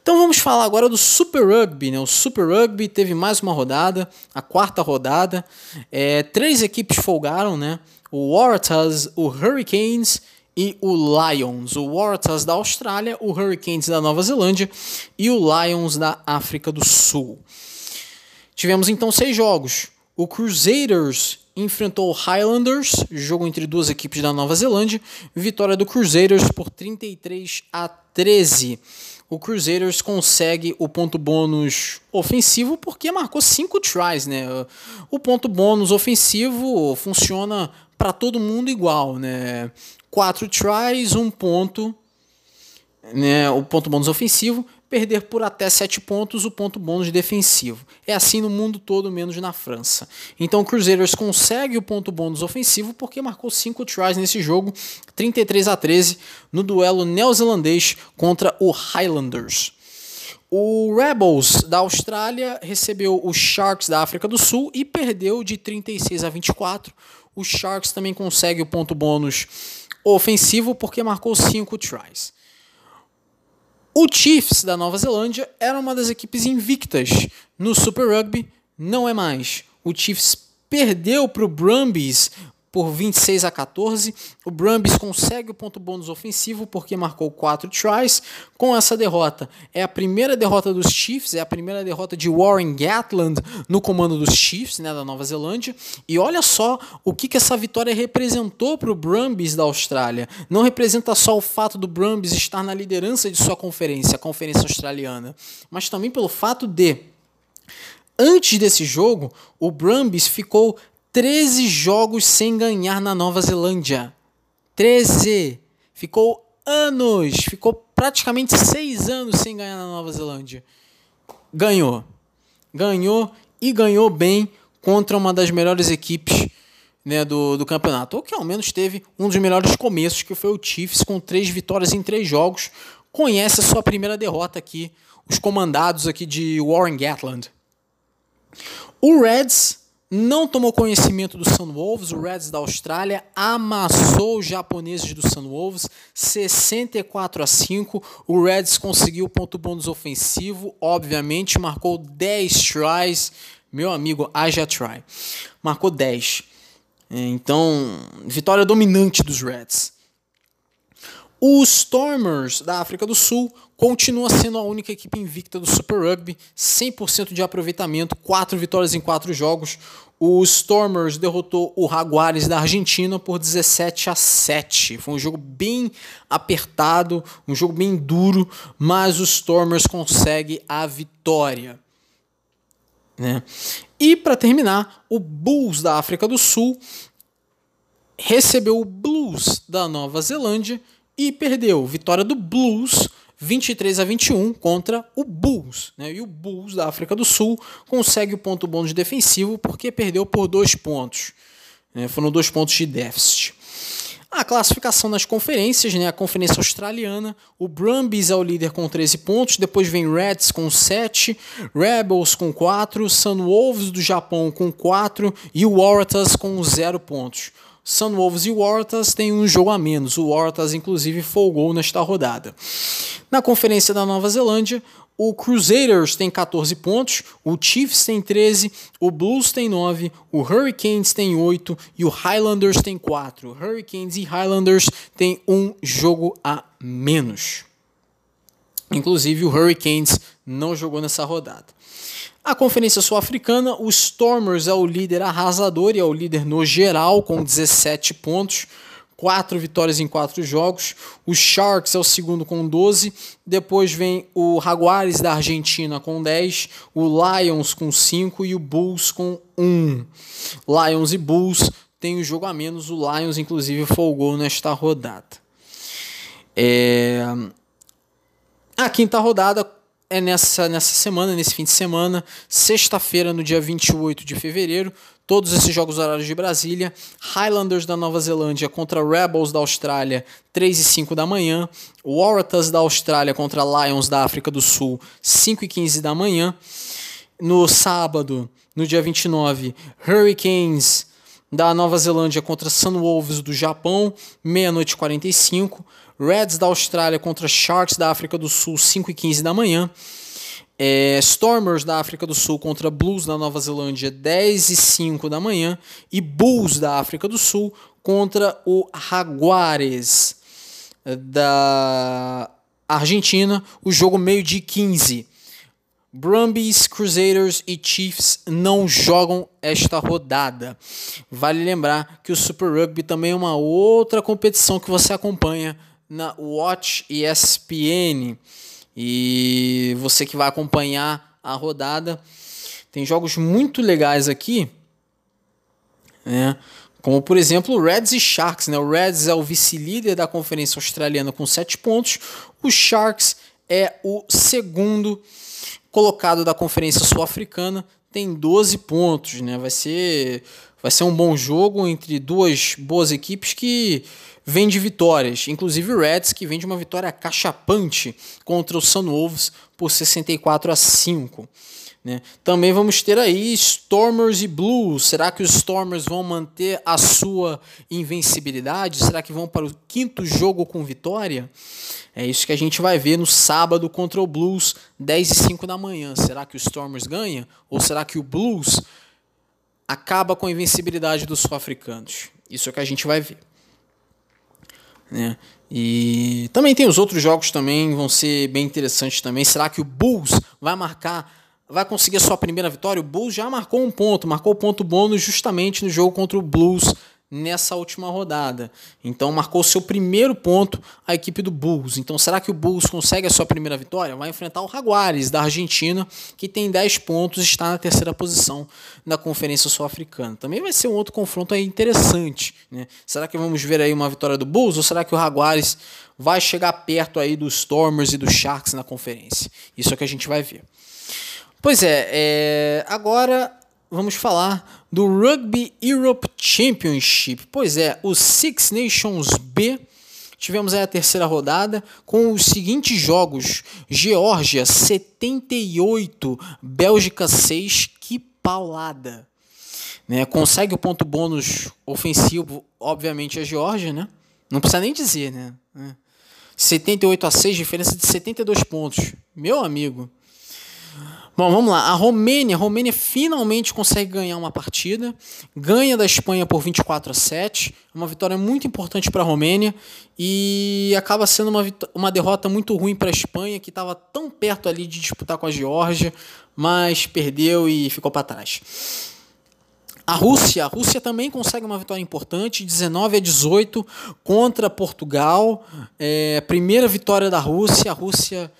A: Então vamos falar agora do Super Rugby. Né? O Super Rugby teve mais uma rodada, a quarta rodada. É, três equipes folgaram, né? O Waratahs, o Hurricanes e o Lions. O Waratahs da Austrália, o Hurricanes da Nova Zelândia e o Lions da África do Sul. Tivemos então seis jogos. O Crusaders enfrentou o Highlanders, jogo entre duas equipes da Nova Zelândia, vitória do Crusaders por 33 a 13. O Crusaders consegue o ponto bônus ofensivo porque marcou cinco tries, né? O ponto bônus ofensivo funciona para todo mundo igual, né? Quatro tries, um ponto, né? O ponto bônus ofensivo perder por até 7 pontos o ponto bônus defensivo. É assim no mundo todo, menos na França. Então o Crusaders consegue o ponto bônus ofensivo porque marcou 5 tries nesse jogo, 33 a 13, no duelo neozelandês contra o Highlanders. O Rebels da Austrália recebeu os Sharks da África do Sul e perdeu de 36 a 24. Os Sharks também consegue o ponto bônus ofensivo porque marcou 5 tries. O Chiefs da Nova Zelândia era uma das equipes invictas no Super Rugby, não é mais. O Chiefs perdeu para o Brumbies por 26 a 14. O Brumbies consegue o ponto bônus ofensivo porque marcou quatro tries. Com essa derrota, é a primeira derrota dos Chiefs, é a primeira derrota de Warren Gatland no comando dos Chiefs, né, da Nova Zelândia. E olha só o que, que essa vitória representou para o Brumbies da Austrália. Não representa só o fato do Brumbies estar na liderança de sua conferência, a Conferência Australiana, mas também pelo fato de Antes desse jogo, o Brumbies ficou 13 jogos sem ganhar na Nova Zelândia. 13! Ficou anos, ficou praticamente 6 anos sem ganhar na Nova Zelândia. Ganhou. Ganhou e ganhou bem contra uma das melhores equipes né, do, do campeonato. Ou que ao menos teve um dos melhores começos, que foi o Chiefs, com três vitórias em três jogos. Conhece a sua primeira derrota aqui, os comandados aqui de Warren Gatland. O Reds não tomou conhecimento do Sunwolves, o Reds da Austrália amassou os japoneses do Sunwolves 64 a 5. O Reds conseguiu ponto bônus ofensivo, obviamente marcou 10 tries. Meu amigo, haja try. Marcou 10. Então, vitória dominante dos Reds. Os Stormers da África do Sul continua sendo a única equipe invicta do Super Rugby, 100% de aproveitamento, 4 vitórias em 4 jogos. O Stormers derrotou o Jaguares da Argentina por 17 a 7. Foi um jogo bem apertado, um jogo bem duro, mas os Stormers conseguem a vitória. Né? E para terminar, o Bulls da África do Sul recebeu o Blues da Nova Zelândia e perdeu. Vitória do Blues 23 a 21 contra o Bulls. Né? E o Bulls da África do Sul consegue o ponto bônus defensivo porque perdeu por dois pontos. Né? Foram dois pontos de déficit. A classificação nas conferências, né? a conferência australiana, o Brumbies é o líder com 13 pontos, depois vem Reds com 7, Rebels com 4, Sunwolves do Japão com 4 e o Waratahs com 0 pontos. Sunwolves e Waratahs têm um jogo a menos. O Waratahs, inclusive, folgou nesta rodada. Na Conferência da Nova Zelândia, o Crusaders tem 14 pontos, o Chiefs tem 13, o Blues tem 9, o Hurricanes tem 8 e o Highlanders tem 4. Hurricanes e Highlanders têm um jogo a menos. Inclusive, o Hurricanes não jogou nessa rodada. A Conferência Sul-Africana, o Stormers é o líder arrasador e é o líder no geral, com 17 pontos, 4 vitórias em 4 jogos. O Sharks é o segundo com 12. Depois vem o Jaguares da Argentina com 10, o Lions com 5 e o Bulls com 1. Lions e Bulls têm o jogo a menos, o Lions, inclusive, folgou nesta rodada. É... A quinta rodada é nessa, nessa semana, nesse fim de semana, sexta-feira, no dia 28 de fevereiro, todos esses jogos horários de Brasília, Highlanders da Nova Zelândia contra Rebels da Austrália, 3 e 5 da manhã, Waratahs da Austrália contra Lions da África do Sul, 5 e 15 da manhã, no sábado, no dia 29, Hurricanes da Nova Zelândia contra Sunwolves do Japão, meia-noite 45, Reds da Austrália contra Sharks da África do Sul, 5 e 15 da manhã. É, Stormers da África do Sul contra Blues da Nova Zelândia, 10 e 5 da manhã. E Bulls da África do Sul contra o Jaguares da Argentina, o jogo meio de 15. Brumbies, Crusaders e Chiefs não jogam esta rodada. Vale lembrar que o Super Rugby também é uma outra competição que você acompanha na Watch ESPN. E você que vai acompanhar a rodada, tem jogos muito legais aqui, né? Como, por exemplo, Reds e Sharks. Né? O Reds é o vice-líder da Conferência Australiana com 7 pontos. O Sharks é o segundo colocado da Conferência Sul-Africana, tem 12 pontos. Né? Vai, ser, vai ser um bom jogo entre duas boas equipes que vem de vitórias, inclusive o Reds, que vem de uma vitória cachapante contra o Sunwolves por 64 a 5. Né? Também vamos ter aí Stormers e Blues. Será que os Stormers vão manter a sua invencibilidade? Será que vão para o quinto jogo com vitória? É isso que a gente vai ver no sábado contra o Blues, 10 e 5 da manhã. Será que o Stormers ganha? Ou será que o Blues acaba com a invencibilidade dos sul-africanos? Isso é o que a gente vai ver. Né? E também tem os outros jogos também, vão ser bem interessantes também. Será que o Bulls vai marcar vai conseguir a sua primeira vitória. O Bulls já marcou um ponto, marcou ponto bônus justamente no jogo contra o Blues nessa última rodada. Então marcou seu primeiro ponto a equipe do Bulls. Então será que o Bulls consegue a sua primeira vitória? Vai enfrentar o Jaguares da Argentina, que tem 10 pontos e está na terceira posição na Conferência Sul-Africana. Também vai ser um outro confronto aí interessante, né? Será que vamos ver aí uma vitória do Bulls ou será que o Jaguares vai chegar perto aí dos Stormers e dos Sharks na conferência? Isso é que a gente vai ver. Pois é, é, agora vamos falar do Rugby Europe Championship. Pois é, o Six Nations B. Tivemos aí a terceira rodada com os seguintes jogos: Geórgia 78, Bélgica 6. Que paulada! Né? Consegue o ponto bônus ofensivo, obviamente, a Geórgia, né? Não precisa nem dizer, né? 78 a 6, diferença de 72 pontos. Meu amigo. Bom, vamos lá. A Romênia, a Romênia finalmente consegue ganhar uma partida, ganha da Espanha por 24 a 7, uma vitória muito importante para a Romênia e acaba sendo uma, uma derrota muito ruim para a Espanha, que estava tão perto ali de disputar com a Geórgia, mas perdeu e ficou para trás. A Rússia, a Rússia também consegue uma vitória importante, 19 a 18 contra Portugal. É, primeira vitória da Rússia. A Rússia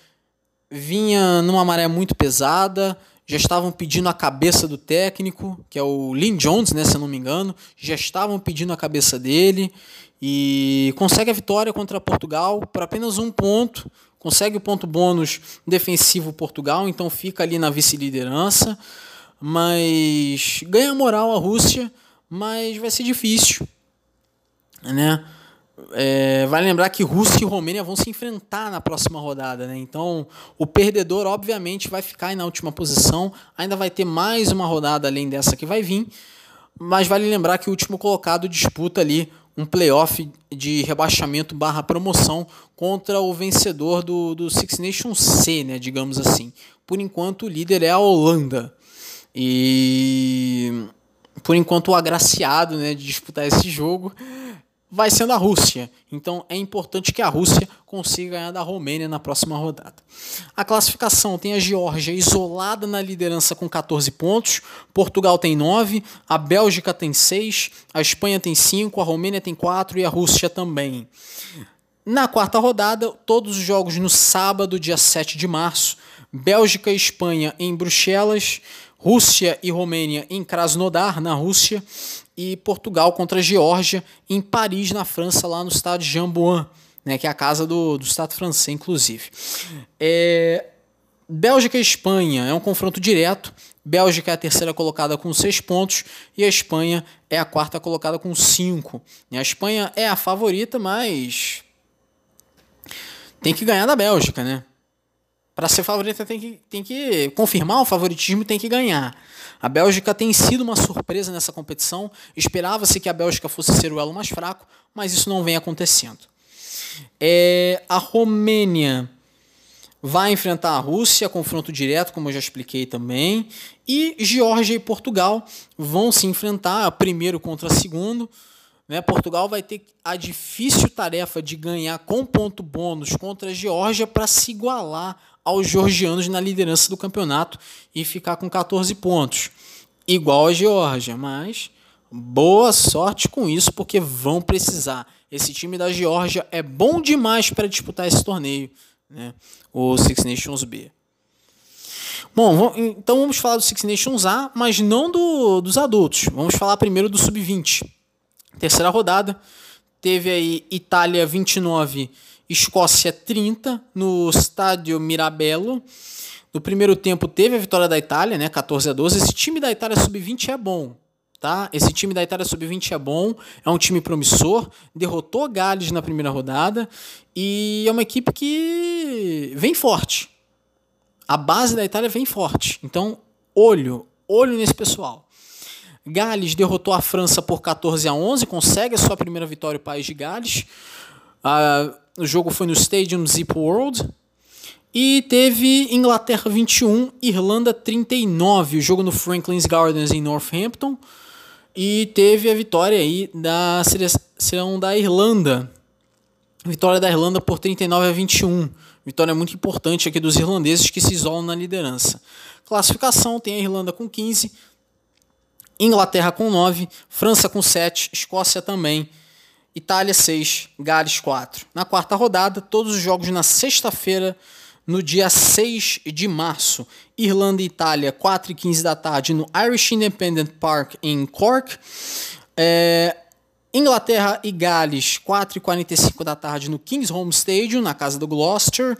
A: vinha numa maré muito pesada, já estavam pedindo a cabeça do técnico, que é o Lynn Jones, né, se eu não me engano, já estavam pedindo a cabeça dele e consegue a vitória contra Portugal por apenas um ponto, consegue o ponto bônus defensivo Portugal, então fica ali na vice-liderança, mas ganha moral a Rússia, mas vai ser difícil, né? É, vale lembrar que Rússia e Romênia vão se enfrentar na próxima rodada, né? Então, o perdedor, obviamente, vai ficar na última posição. Ainda vai ter mais uma rodada além dessa que vai vir. Mas vale lembrar que o último colocado disputa ali um playoff de rebaixamento barra promoção contra o vencedor do, do Six Nations C, né? Digamos assim. Por enquanto, o líder é a Holanda. E por enquanto o agraciado né, de disputar esse jogo vai sendo a Rússia. Então é importante que a Rússia consiga ganhar da Romênia na próxima rodada. A classificação tem a Geórgia isolada na liderança com 14 pontos, Portugal tem 9, a Bélgica tem 6, a Espanha tem 5, a Romênia tem 4 e a Rússia também. Na quarta rodada, todos os jogos no sábado, dia 7 de março, Bélgica e Espanha em Bruxelas, Rússia e Romênia em Krasnodar, na Rússia, e Portugal contra a Geórgia em Paris, na França, lá no de Jambuan, né, que é a casa do, do Estado francês, inclusive. É, Bélgica e Espanha é um confronto direto. Bélgica é a terceira colocada com seis pontos e a Espanha é a quarta colocada com cinco. A Espanha é a favorita, mas tem que ganhar da Bélgica, né? Para ser favorita tem que, tem que confirmar o favoritismo tem que ganhar. A Bélgica tem sido uma surpresa nessa competição. Esperava-se que a Bélgica fosse ser o elo mais fraco, mas isso não vem acontecendo. É, a Romênia vai enfrentar a Rússia, confronto direto, como eu já expliquei também. E Geórgia e Portugal vão se enfrentar, primeiro contra segundo. Né? Portugal vai ter a difícil tarefa de ganhar com ponto bônus contra a Geórgia para se igualar aos georgianos na liderança do campeonato e ficar com 14 pontos, igual a Geórgia, mas boa sorte com isso porque vão precisar. Esse time da Geórgia é bom demais para disputar esse torneio, né? O Six Nations B. Bom, então vamos falar do Six Nations A, mas não do, dos adultos. Vamos falar primeiro do Sub-20. Terceira rodada, teve aí Itália 29 Escócia 30 no estádio Mirabello. No primeiro tempo teve a vitória da Itália, né, 14 a 12. Esse time da Itália sub-20 é bom, tá? Esse time da Itália sub-20 é bom, é um time promissor, derrotou Gales na primeira rodada e é uma equipe que vem forte. A base da Itália vem forte. Então, olho, olho nesse pessoal. Gales derrotou a França por 14 a 11, consegue a sua primeira vitória o país de Gales. Uh, o jogo foi no Stadium Zip World. E teve Inglaterra 21, Irlanda 39, o jogo no Franklin's Gardens em Northampton. E teve a vitória aí da seleção da Irlanda. Vitória da Irlanda por 39 a 21. Vitória muito importante aqui dos irlandeses que se isolam na liderança. Classificação tem a Irlanda com 15, Inglaterra com 9, França com 7, Escócia também, Itália 6, Gales 4. Na quarta rodada, todos os jogos na sexta-feira no dia 6 de março. Irlanda e Itália, 4 e 15 da tarde, no Irish Independent Park em Cork. É, Inglaterra e Gales, 4 e 45 da tarde no King's Home Stadium, na casa do Gloucester.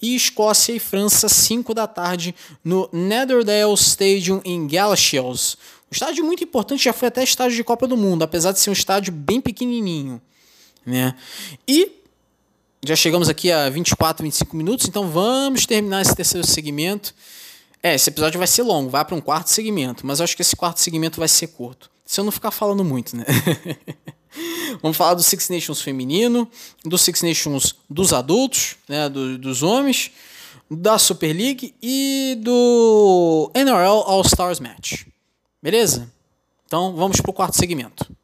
A: E Escócia e França, 5 da tarde no Netherdale Stadium em Galashiels. Um estádio muito importante, já foi até estádio de Copa do Mundo, apesar de ser um estádio bem pequenininho. Né? E já chegamos aqui a 24, 25 minutos, então vamos terminar esse terceiro segmento. É, esse episódio vai ser longo, vai para um quarto segmento, mas eu acho que esse quarto segmento vai ser curto. Se eu não ficar falando muito, né? [LAUGHS] Vamos falar do Six Nations feminino, do Six Nations dos adultos, né, do, dos homens, da Super League e do NRL All Stars Match. Beleza? Então vamos para o quarto segmento.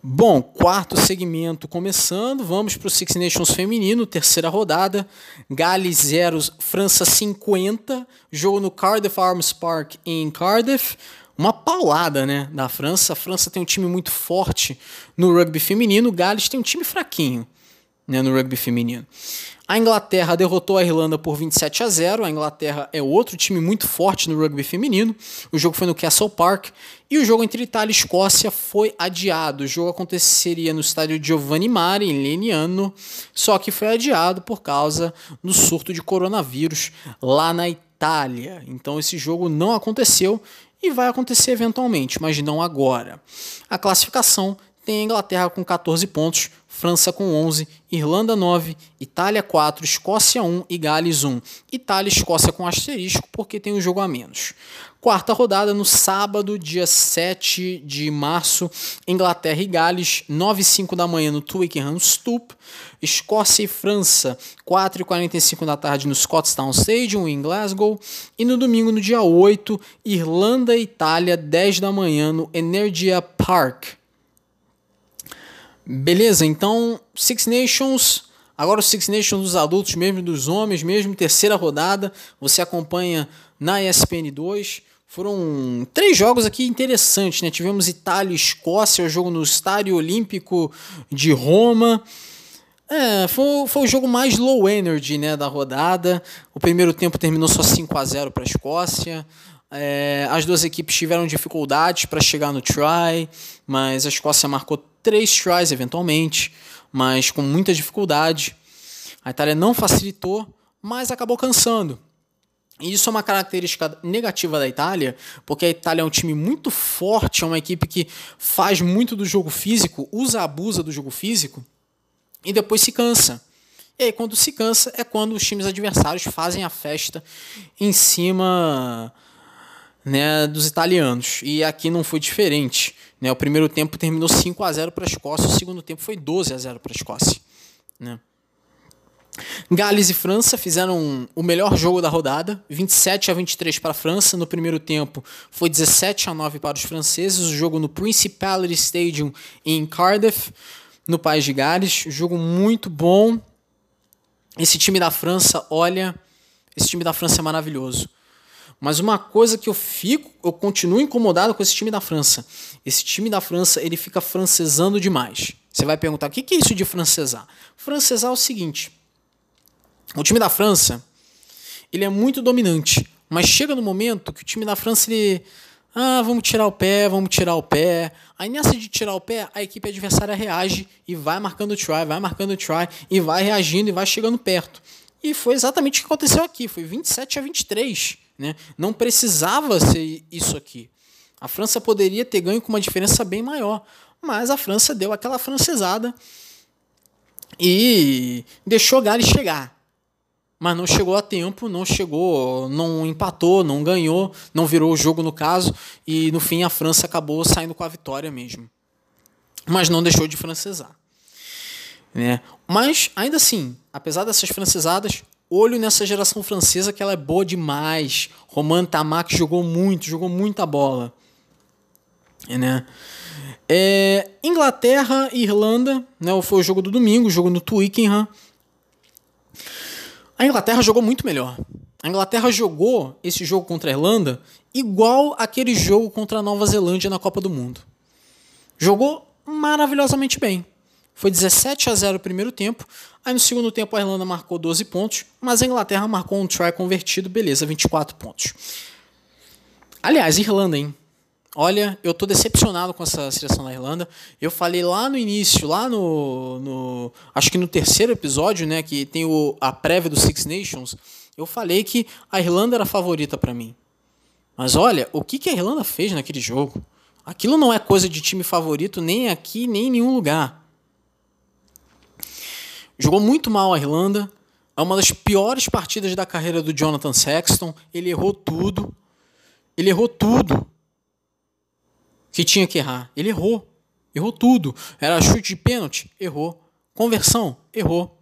A: Bom, quarto segmento começando, vamos para o Six Nations feminino, terceira rodada. Gales 0, França 50, jogo no Cardiff Arms Park em Cardiff. Uma paulada, né, da França. A França tem um time muito forte no rugby feminino, Gales tem um time fraquinho, né, no rugby feminino. A Inglaterra derrotou a Irlanda por 27 a 0. A Inglaterra é outro time muito forte no rugby feminino. O jogo foi no Castle Park e o jogo entre Itália e Escócia foi adiado. O jogo aconteceria no estádio Giovanni Mari, em Leniano, só que foi adiado por causa do surto de coronavírus lá na Itália. Então esse jogo não aconteceu e vai acontecer eventualmente, mas não agora. A classificação tem a Inglaterra com 14 pontos, França com 11, Irlanda 9, Itália 4, Escócia 1 e Gales 1. Itália e Escócia com asterisco porque tem um jogo a menos. Quarta rodada no sábado, dia 7 de março, Inglaterra e Gales, 9 e 5 da manhã no Twickenham Stoop. Escócia e França, 4 e 45 da tarde no Scottstown Stadium em Glasgow. E no domingo, no dia 8, Irlanda e Itália, 10 da manhã no Energia Park Beleza, então Six Nations, agora o Six Nations dos adultos, mesmo dos homens, mesmo terceira rodada, você acompanha na ESPN 2. Foram três jogos aqui interessantes, né? Tivemos Itália e Escócia, o jogo no Estádio Olímpico de Roma. É, foi, foi o jogo mais low energy né, da rodada. O primeiro tempo terminou só 5 a 0 para a Escócia. É, as duas equipes tiveram dificuldades para chegar no try, mas a Escócia marcou três tries eventualmente, mas com muita dificuldade. A Itália não facilitou, mas acabou cansando. E isso é uma característica negativa da Itália, porque a Itália é um time muito forte, é uma equipe que faz muito do jogo físico, usa, abusa do jogo físico e depois se cansa. E aí, quando se cansa, é quando os times adversários fazem a festa em cima né, dos italianos. E aqui não foi diferente. Né? O primeiro tempo terminou 5 a 0 para a Escócia, o segundo tempo foi 12 a 0 para a Escócia. Né? Gales e França fizeram o melhor jogo da rodada, 27 a 23 para a França. No primeiro tempo foi 17 a 9 para os franceses. O jogo no Principality Stadium em Cardiff, no país de Gales. Jogo muito bom. Esse time da França, olha, esse time da França é maravilhoso. Mas uma coisa que eu fico, eu continuo incomodado com esse time da França. Esse time da França, ele fica francesando demais. Você vai perguntar, o que é isso de francesar? Francesar é o seguinte, o time da França, ele é muito dominante, mas chega no momento que o time da França, ele... Ah, vamos tirar o pé, vamos tirar o pé. Aí nessa de tirar o pé, a equipe adversária reage e vai marcando o try, vai marcando o try e vai reagindo e vai chegando perto. E foi exatamente o que aconteceu aqui, foi 27 a 23. Né? Não precisava ser isso aqui. A França poderia ter ganho com uma diferença bem maior, mas a França deu aquela francesada e deixou Gales chegar. mas não chegou a tempo, não chegou, não empatou, não ganhou, não virou o jogo no caso, e no fim a França acabou saindo com a vitória mesmo. Mas não deixou de francesar. Né? Mas, ainda assim, apesar dessas francesadas, olho nessa geração francesa que ela é boa demais. Roman Tamac jogou muito, jogou muita bola. Né? É, Inglaterra e Irlanda, né, foi o jogo do domingo, jogo no Twickenham. A Inglaterra jogou muito melhor. A Inglaterra jogou esse jogo contra a Irlanda igual aquele jogo contra a Nova Zelândia na Copa do Mundo. Jogou maravilhosamente bem. Foi 17 a 0 o primeiro tempo. Aí no segundo tempo a Irlanda marcou 12 pontos, mas a Inglaterra marcou um try convertido, beleza, 24 pontos. Aliás, Irlanda, hein? Olha, eu tô decepcionado com essa seleção da Irlanda. Eu falei lá no início, lá no, no acho que no terceiro episódio, né, que tem o, a prévia do Six Nations, eu falei que a Irlanda era a favorita para mim. Mas olha, o que, que a Irlanda fez naquele jogo? Aquilo não é coisa de time favorito nem aqui, nem em nenhum lugar. Jogou muito mal a Irlanda. É uma das piores partidas da carreira do Jonathan Sexton. Ele errou tudo. Ele errou tudo que tinha que errar. Ele errou. Errou tudo. Era chute de pênalti? Errou. Conversão? Errou.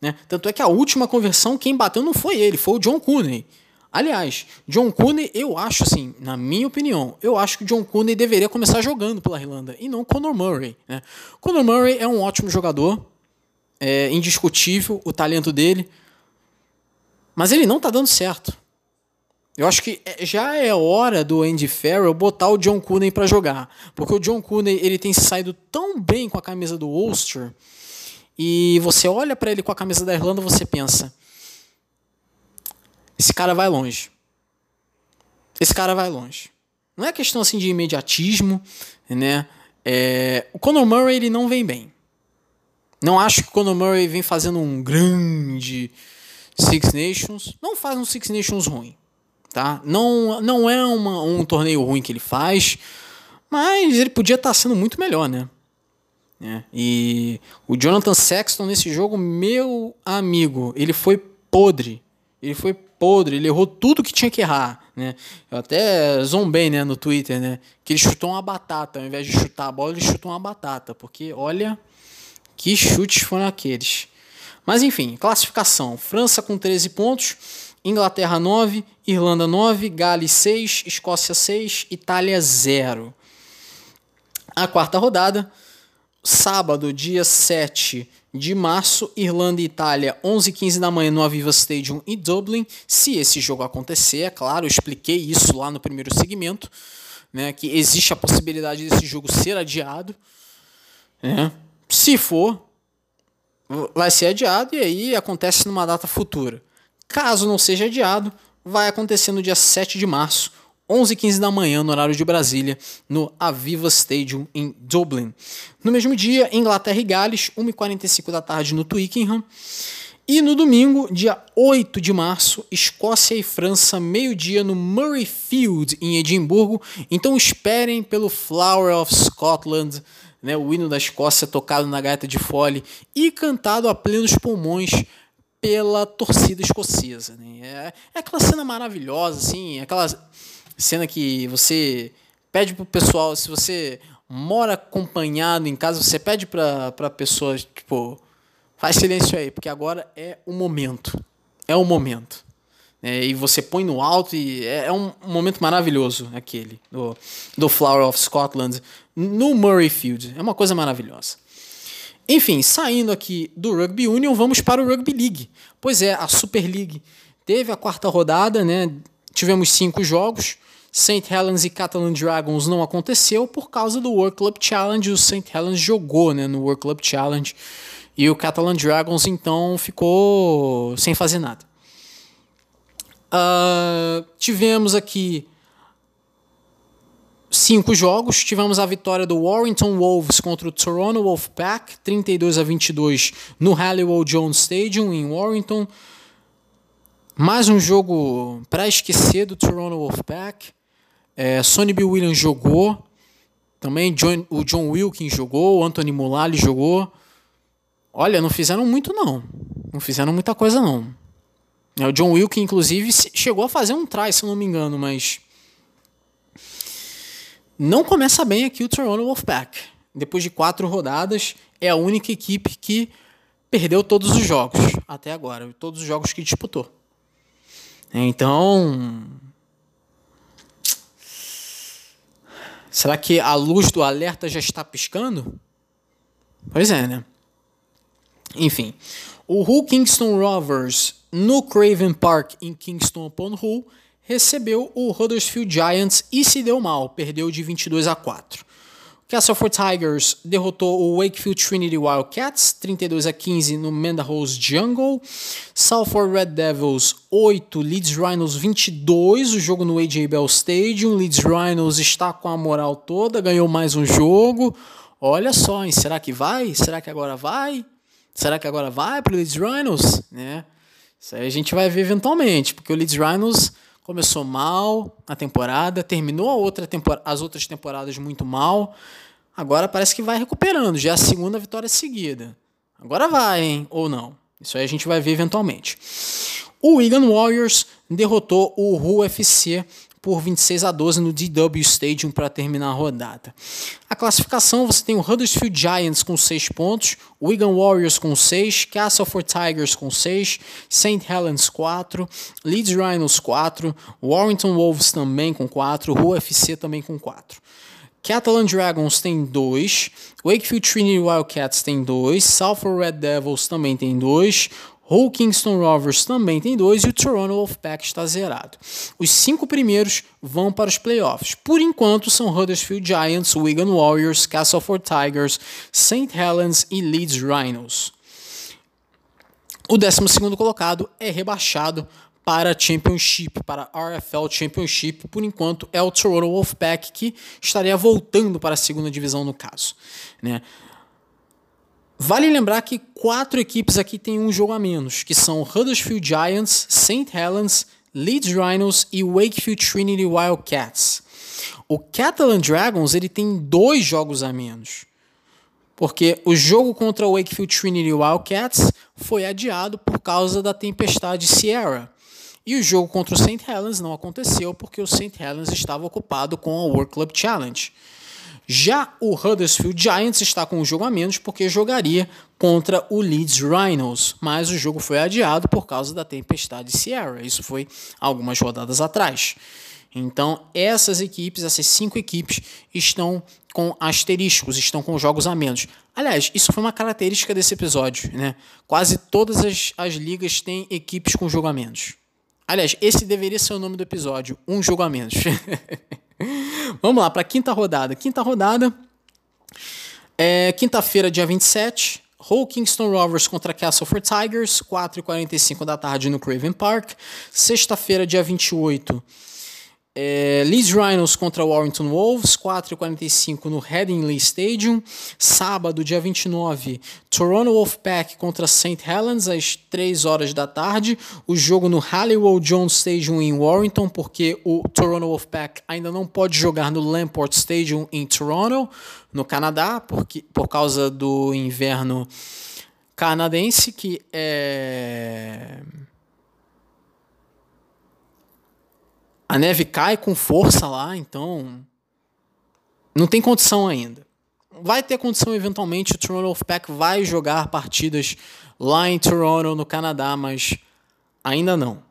A: Né? Tanto é que a última conversão, quem bateu não foi ele, foi o John Cooney. Aliás, John Cooney, eu acho assim, na minha opinião, eu acho que John Cooney deveria começar jogando pela Irlanda e não Conor Murray. Né? Conor Murray é um ótimo jogador, é indiscutível o talento dele, mas ele não está dando certo. Eu acho que é, já é hora do Andy Farrell botar o John Cooney para jogar, porque o John Cooney ele tem saído tão bem com a camisa do Ulster e você olha para ele com a camisa da Irlanda, você pensa, esse cara vai longe. Esse cara vai longe. Não é questão assim de imediatismo, né? É, o Conor Murray ele não vem bem. Não acho que o Conor Murray vem fazendo um grande Six Nations. Não faz um Six Nations ruim tá? Não, não é uma, um torneio ruim que ele faz, mas ele podia estar tá sendo muito melhor, né? É, e o Jonathan Sexton nesse jogo, meu amigo, ele foi podre. Ele foi podre, ele errou tudo que tinha que errar, né? Eu até zombei, né, no Twitter, né, que ele chutou uma batata, ao invés de chutar a bola, ele chutou uma batata, porque olha que chutes foram aqueles. Mas enfim, classificação: França com 13 pontos, Inglaterra 9, Irlanda 9, Gales 6, Escócia 6, Itália 0. A quarta rodada, sábado, dia 7 de março, Irlanda e Itália, 11 h 15 da manhã no Aviva Stadium em Dublin. Se esse jogo acontecer, é claro, eu expliquei isso lá no primeiro segmento, né, que existe a possibilidade desse jogo ser adiado. Né? Se for, vai ser adiado e aí acontece numa data futura. Caso não seja adiado, vai acontecer no dia 7 de março, 11h15 da manhã, no horário de Brasília, no Aviva Stadium, em Dublin. No mesmo dia, Inglaterra e Gales, 1h45 da tarde, no Twickenham. E no domingo, dia 8 de março, Escócia e França, meio-dia no Murrayfield, em Edimburgo. Então esperem pelo Flower of Scotland, né, o hino da Escócia tocado na gaita de fole e cantado a plenos pulmões pela torcida escocesa. Né? É, é aquela cena maravilhosa, assim, aquela cena que você pede pro pessoal, se você mora acompanhado em casa, você pede pra, pra pessoa, tipo, faz silêncio aí, porque agora é o momento. É o momento. É, e você põe no alto e é, é um momento maravilhoso aquele do, do Flower of Scotland no Murrayfield. É uma coisa maravilhosa. Enfim, saindo aqui do Rugby Union, vamos para o Rugby League. Pois é, a Super League teve a quarta rodada, né? Tivemos cinco jogos. St. Helens e Catalan Dragons não aconteceu por causa do World Club Challenge. O St. Helens jogou né, no World Club Challenge e o Catalan Dragons então ficou sem fazer nada. Uh, tivemos aqui cinco jogos. Tivemos a vitória do Warrington Wolves contra o Toronto Wolfpack, 32 a 22 no Halliwell Jones Stadium em Warrington. Mais um jogo para esquecer do Toronto Wolfpack. É, Sonny B. Williams jogou. Também John, o John Wilkins jogou, o Anthony Mulally jogou. Olha, não fizeram muito não. Não fizeram muita coisa não. O John Wilkin, inclusive, chegou a fazer um try, se não me engano, mas não começa bem aqui o Toronto Wolfpack. Depois de quatro rodadas, é a única equipe que perdeu todos os jogos até agora, todos os jogos que disputou. Então, será que a luz do alerta já está piscando? Pois é, né? Enfim, o Hull Kingston Rovers no Craven Park em Kingston upon Hull recebeu o Huddersfield Giants e se deu mal, perdeu de 22 a 4. Castleford Tigers derrotou o Wakefield Trinity Wildcats 32 a 15 no Mendahouse Jungle. Salford Red Devils 8, Leeds Rhinos 22, o jogo no AJ Bell Stadium. Leeds Rhinos está com a moral toda, ganhou mais um jogo. Olha só, hein? será que vai? Será que agora vai? Será que agora vai para o Leeds Rhinos? Né? Isso aí a gente vai ver eventualmente, porque o Leeds Rhinos começou mal a temporada, terminou a outra tempor as outras temporadas muito mal. Agora parece que vai recuperando, já é a segunda vitória seguida. Agora vai, hein? Ou não. Isso aí a gente vai ver eventualmente. O Wigan Warriors derrotou o Hull FC por 26 a 12 no DW Stadium para terminar a rodada. A classificação você tem o Huddersfield Giants com 6 pontos, Wigan Warriors com 6, Castleford Tigers com 6, St. Helens 4, Leeds Rhinos 4, Warrington Wolves também com 4, UFC também com 4. Catalan Dragons tem 2, Wakefield Trinity Wildcats tem 2, Salford Red Devils também tem 2, Hull Kingston Rovers também tem dois e o Toronto Wolfpack está zerado. Os cinco primeiros vão para os playoffs. Por enquanto são Huddersfield Giants, Wigan Warriors, Castleford Tigers, St. Helens e Leeds Rhinos. O 12 colocado é rebaixado para a Championship, para a RFL Championship. Por enquanto é o Toronto Wolfpack que estaria voltando para a segunda divisão no caso. Né? Vale lembrar que quatro equipes aqui têm um jogo a menos, que são Huddersfield Giants, St. Helens, Leeds Rhinos e Wakefield Trinity Wildcats. O Catalan Dragons ele tem dois jogos a menos, porque o jogo contra o Wakefield Trinity Wildcats foi adiado por causa da tempestade Sierra. E o jogo contra o St. Helens não aconteceu porque o St. Helens estava ocupado com a World Club Challenge. Já o Huddersfield Giants está com um jogo a menos porque jogaria contra o Leeds Rhinos, mas o jogo foi adiado por causa da tempestade Sierra. Isso foi algumas rodadas atrás. Então, essas equipes, essas cinco equipes, estão com asteriscos, estão com jogos a menos. Aliás, isso foi uma característica desse episódio, né? Quase todas as, as ligas têm equipes com jogo a menos. Aliás, esse deveria ser o nome do episódio, um jogo a menos. [LAUGHS] Vamos lá, para quinta rodada. Quinta rodada, é, quinta-feira, dia 27, Hull Kingston Rovers contra Castleford Tigers, 4h45 da tarde no Craven Park. Sexta-feira, dia 28, é, Leeds Rhinos contra Warrington Wolves, 4h45 no Headingley Stadium. Sábado, dia 29, Toronto Wolfpack contra St. Helens, às 3 horas da tarde. O jogo no Halliwell Jones Stadium em Warrington, porque o Toronto Wolfpack ainda não pode jogar no Lamport Stadium em Toronto, no Canadá, porque, por causa do inverno canadense, que é a neve cai com força lá, então não tem condição ainda. Vai ter condição eventualmente, o Toronto Wolfpack vai jogar partidas lá em Toronto, no Canadá, mas ainda não.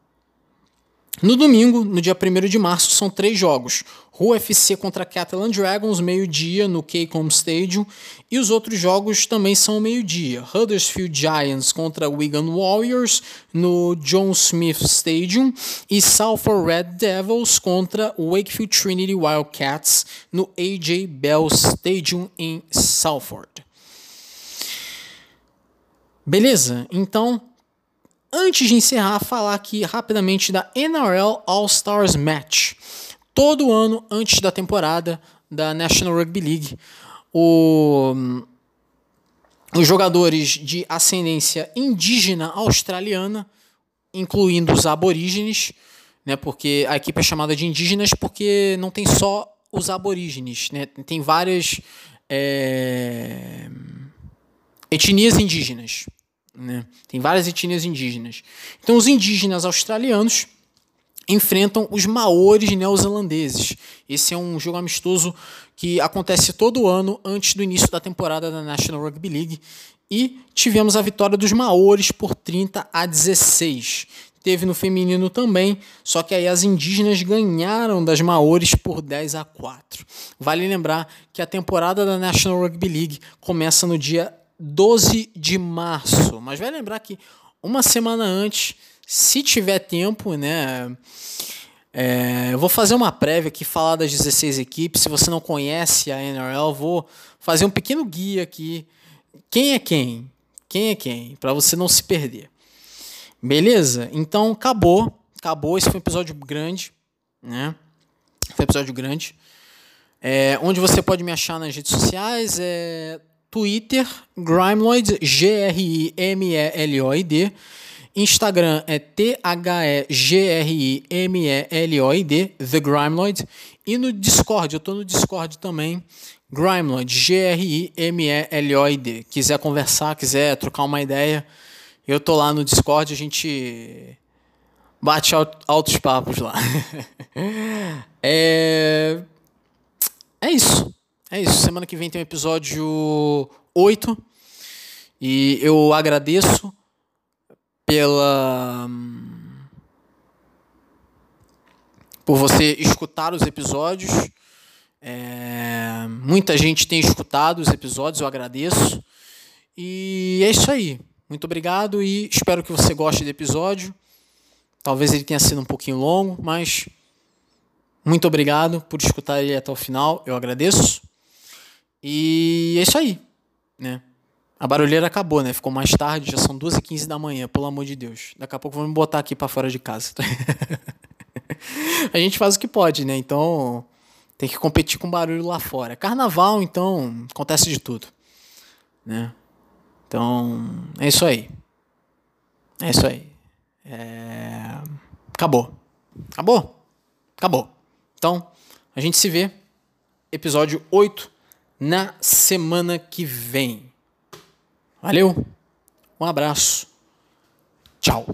A: No domingo, no dia 1 de março, são três jogos. Rua FC contra Catalan Dragons, meio-dia, no Keycom Stadium. E os outros jogos também são meio-dia. Huddersfield Giants contra Wigan Warriors, no John Smith Stadium. E Salford Red Devils contra Wakefield Trinity Wildcats, no AJ Bell Stadium, em Salford. Beleza? Então, Antes de encerrar, falar aqui rapidamente da NRL All Stars Match. Todo ano, antes da temporada da National Rugby League, o, os jogadores de ascendência indígena australiana, incluindo os aborígenes, né, porque a equipe é chamada de indígenas porque não tem só os aborígenes, né, tem várias é, etnias indígenas Né? Tem várias etnias indígenas. Então, os indígenas australianos enfrentam os maores neozelandeses. Esse é um jogo amistoso que acontece todo ano antes do início da temporada da National Rugby League. E tivemos a vitória dos maores por 30 a 16. Teve no feminino também, só que aí as indígenas ganharam das maores por 10 a 4. Vale lembrar que a temporada da National Rugby League começa no dia 12 de março. Mas vai lembrar que uma semana antes, se tiver tempo, né? É, eu vou fazer uma prévia aqui, falar das 16 equipes. Se você não conhece a NRL, vou fazer um pequeno guia aqui. Quem é quem? Quem é quem? Para você não se perder. Beleza? Então acabou. Acabou. Esse foi um episódio grande. Né? Foi um episódio grande. É, onde você pode me achar nas redes sociais é Twitter, Grimeloid, G-R-I-M-E-L-O-I-D. Instagram é T-H-E-G-R-I-M-E-L-O-I-D, The Grimeloid. E no Discord, eu estou no Discord também, Grimeloid, G-R-I-M-E-L-O-I-D. Quiser conversar, quiser trocar uma ideia, eu tô lá no Discord, a gente bate altos papos lá. [LAUGHS] é... é isso. É isso. Semana que vem tem o episódio 8. E eu agradeço pela. por você escutar os episódios. É... muita gente tem escutado os episódios, eu agradeço. E é isso aí. Muito obrigado e espero que você goste do episódio. Talvez ele tenha sido um pouquinho longo, mas muito obrigado por escutar ele até o final. Eu agradeço. E é isso aí, né? A barulheira acabou, né? Ficou mais tarde, já são 2h15 da manhã, pelo amor de Deus. Daqui a pouco vou me botar aqui para fora de casa. [LAUGHS] a gente faz o que pode, né? Então tem que competir com barulho lá fora. Carnaval, então, acontece de tudo, né? Então, é isso aí. É isso aí. É... Acabou. Acabou? Acabou. Então, a gente se vê. Episódio 8 na semana que vem. Valeu. Um abraço. Tchau.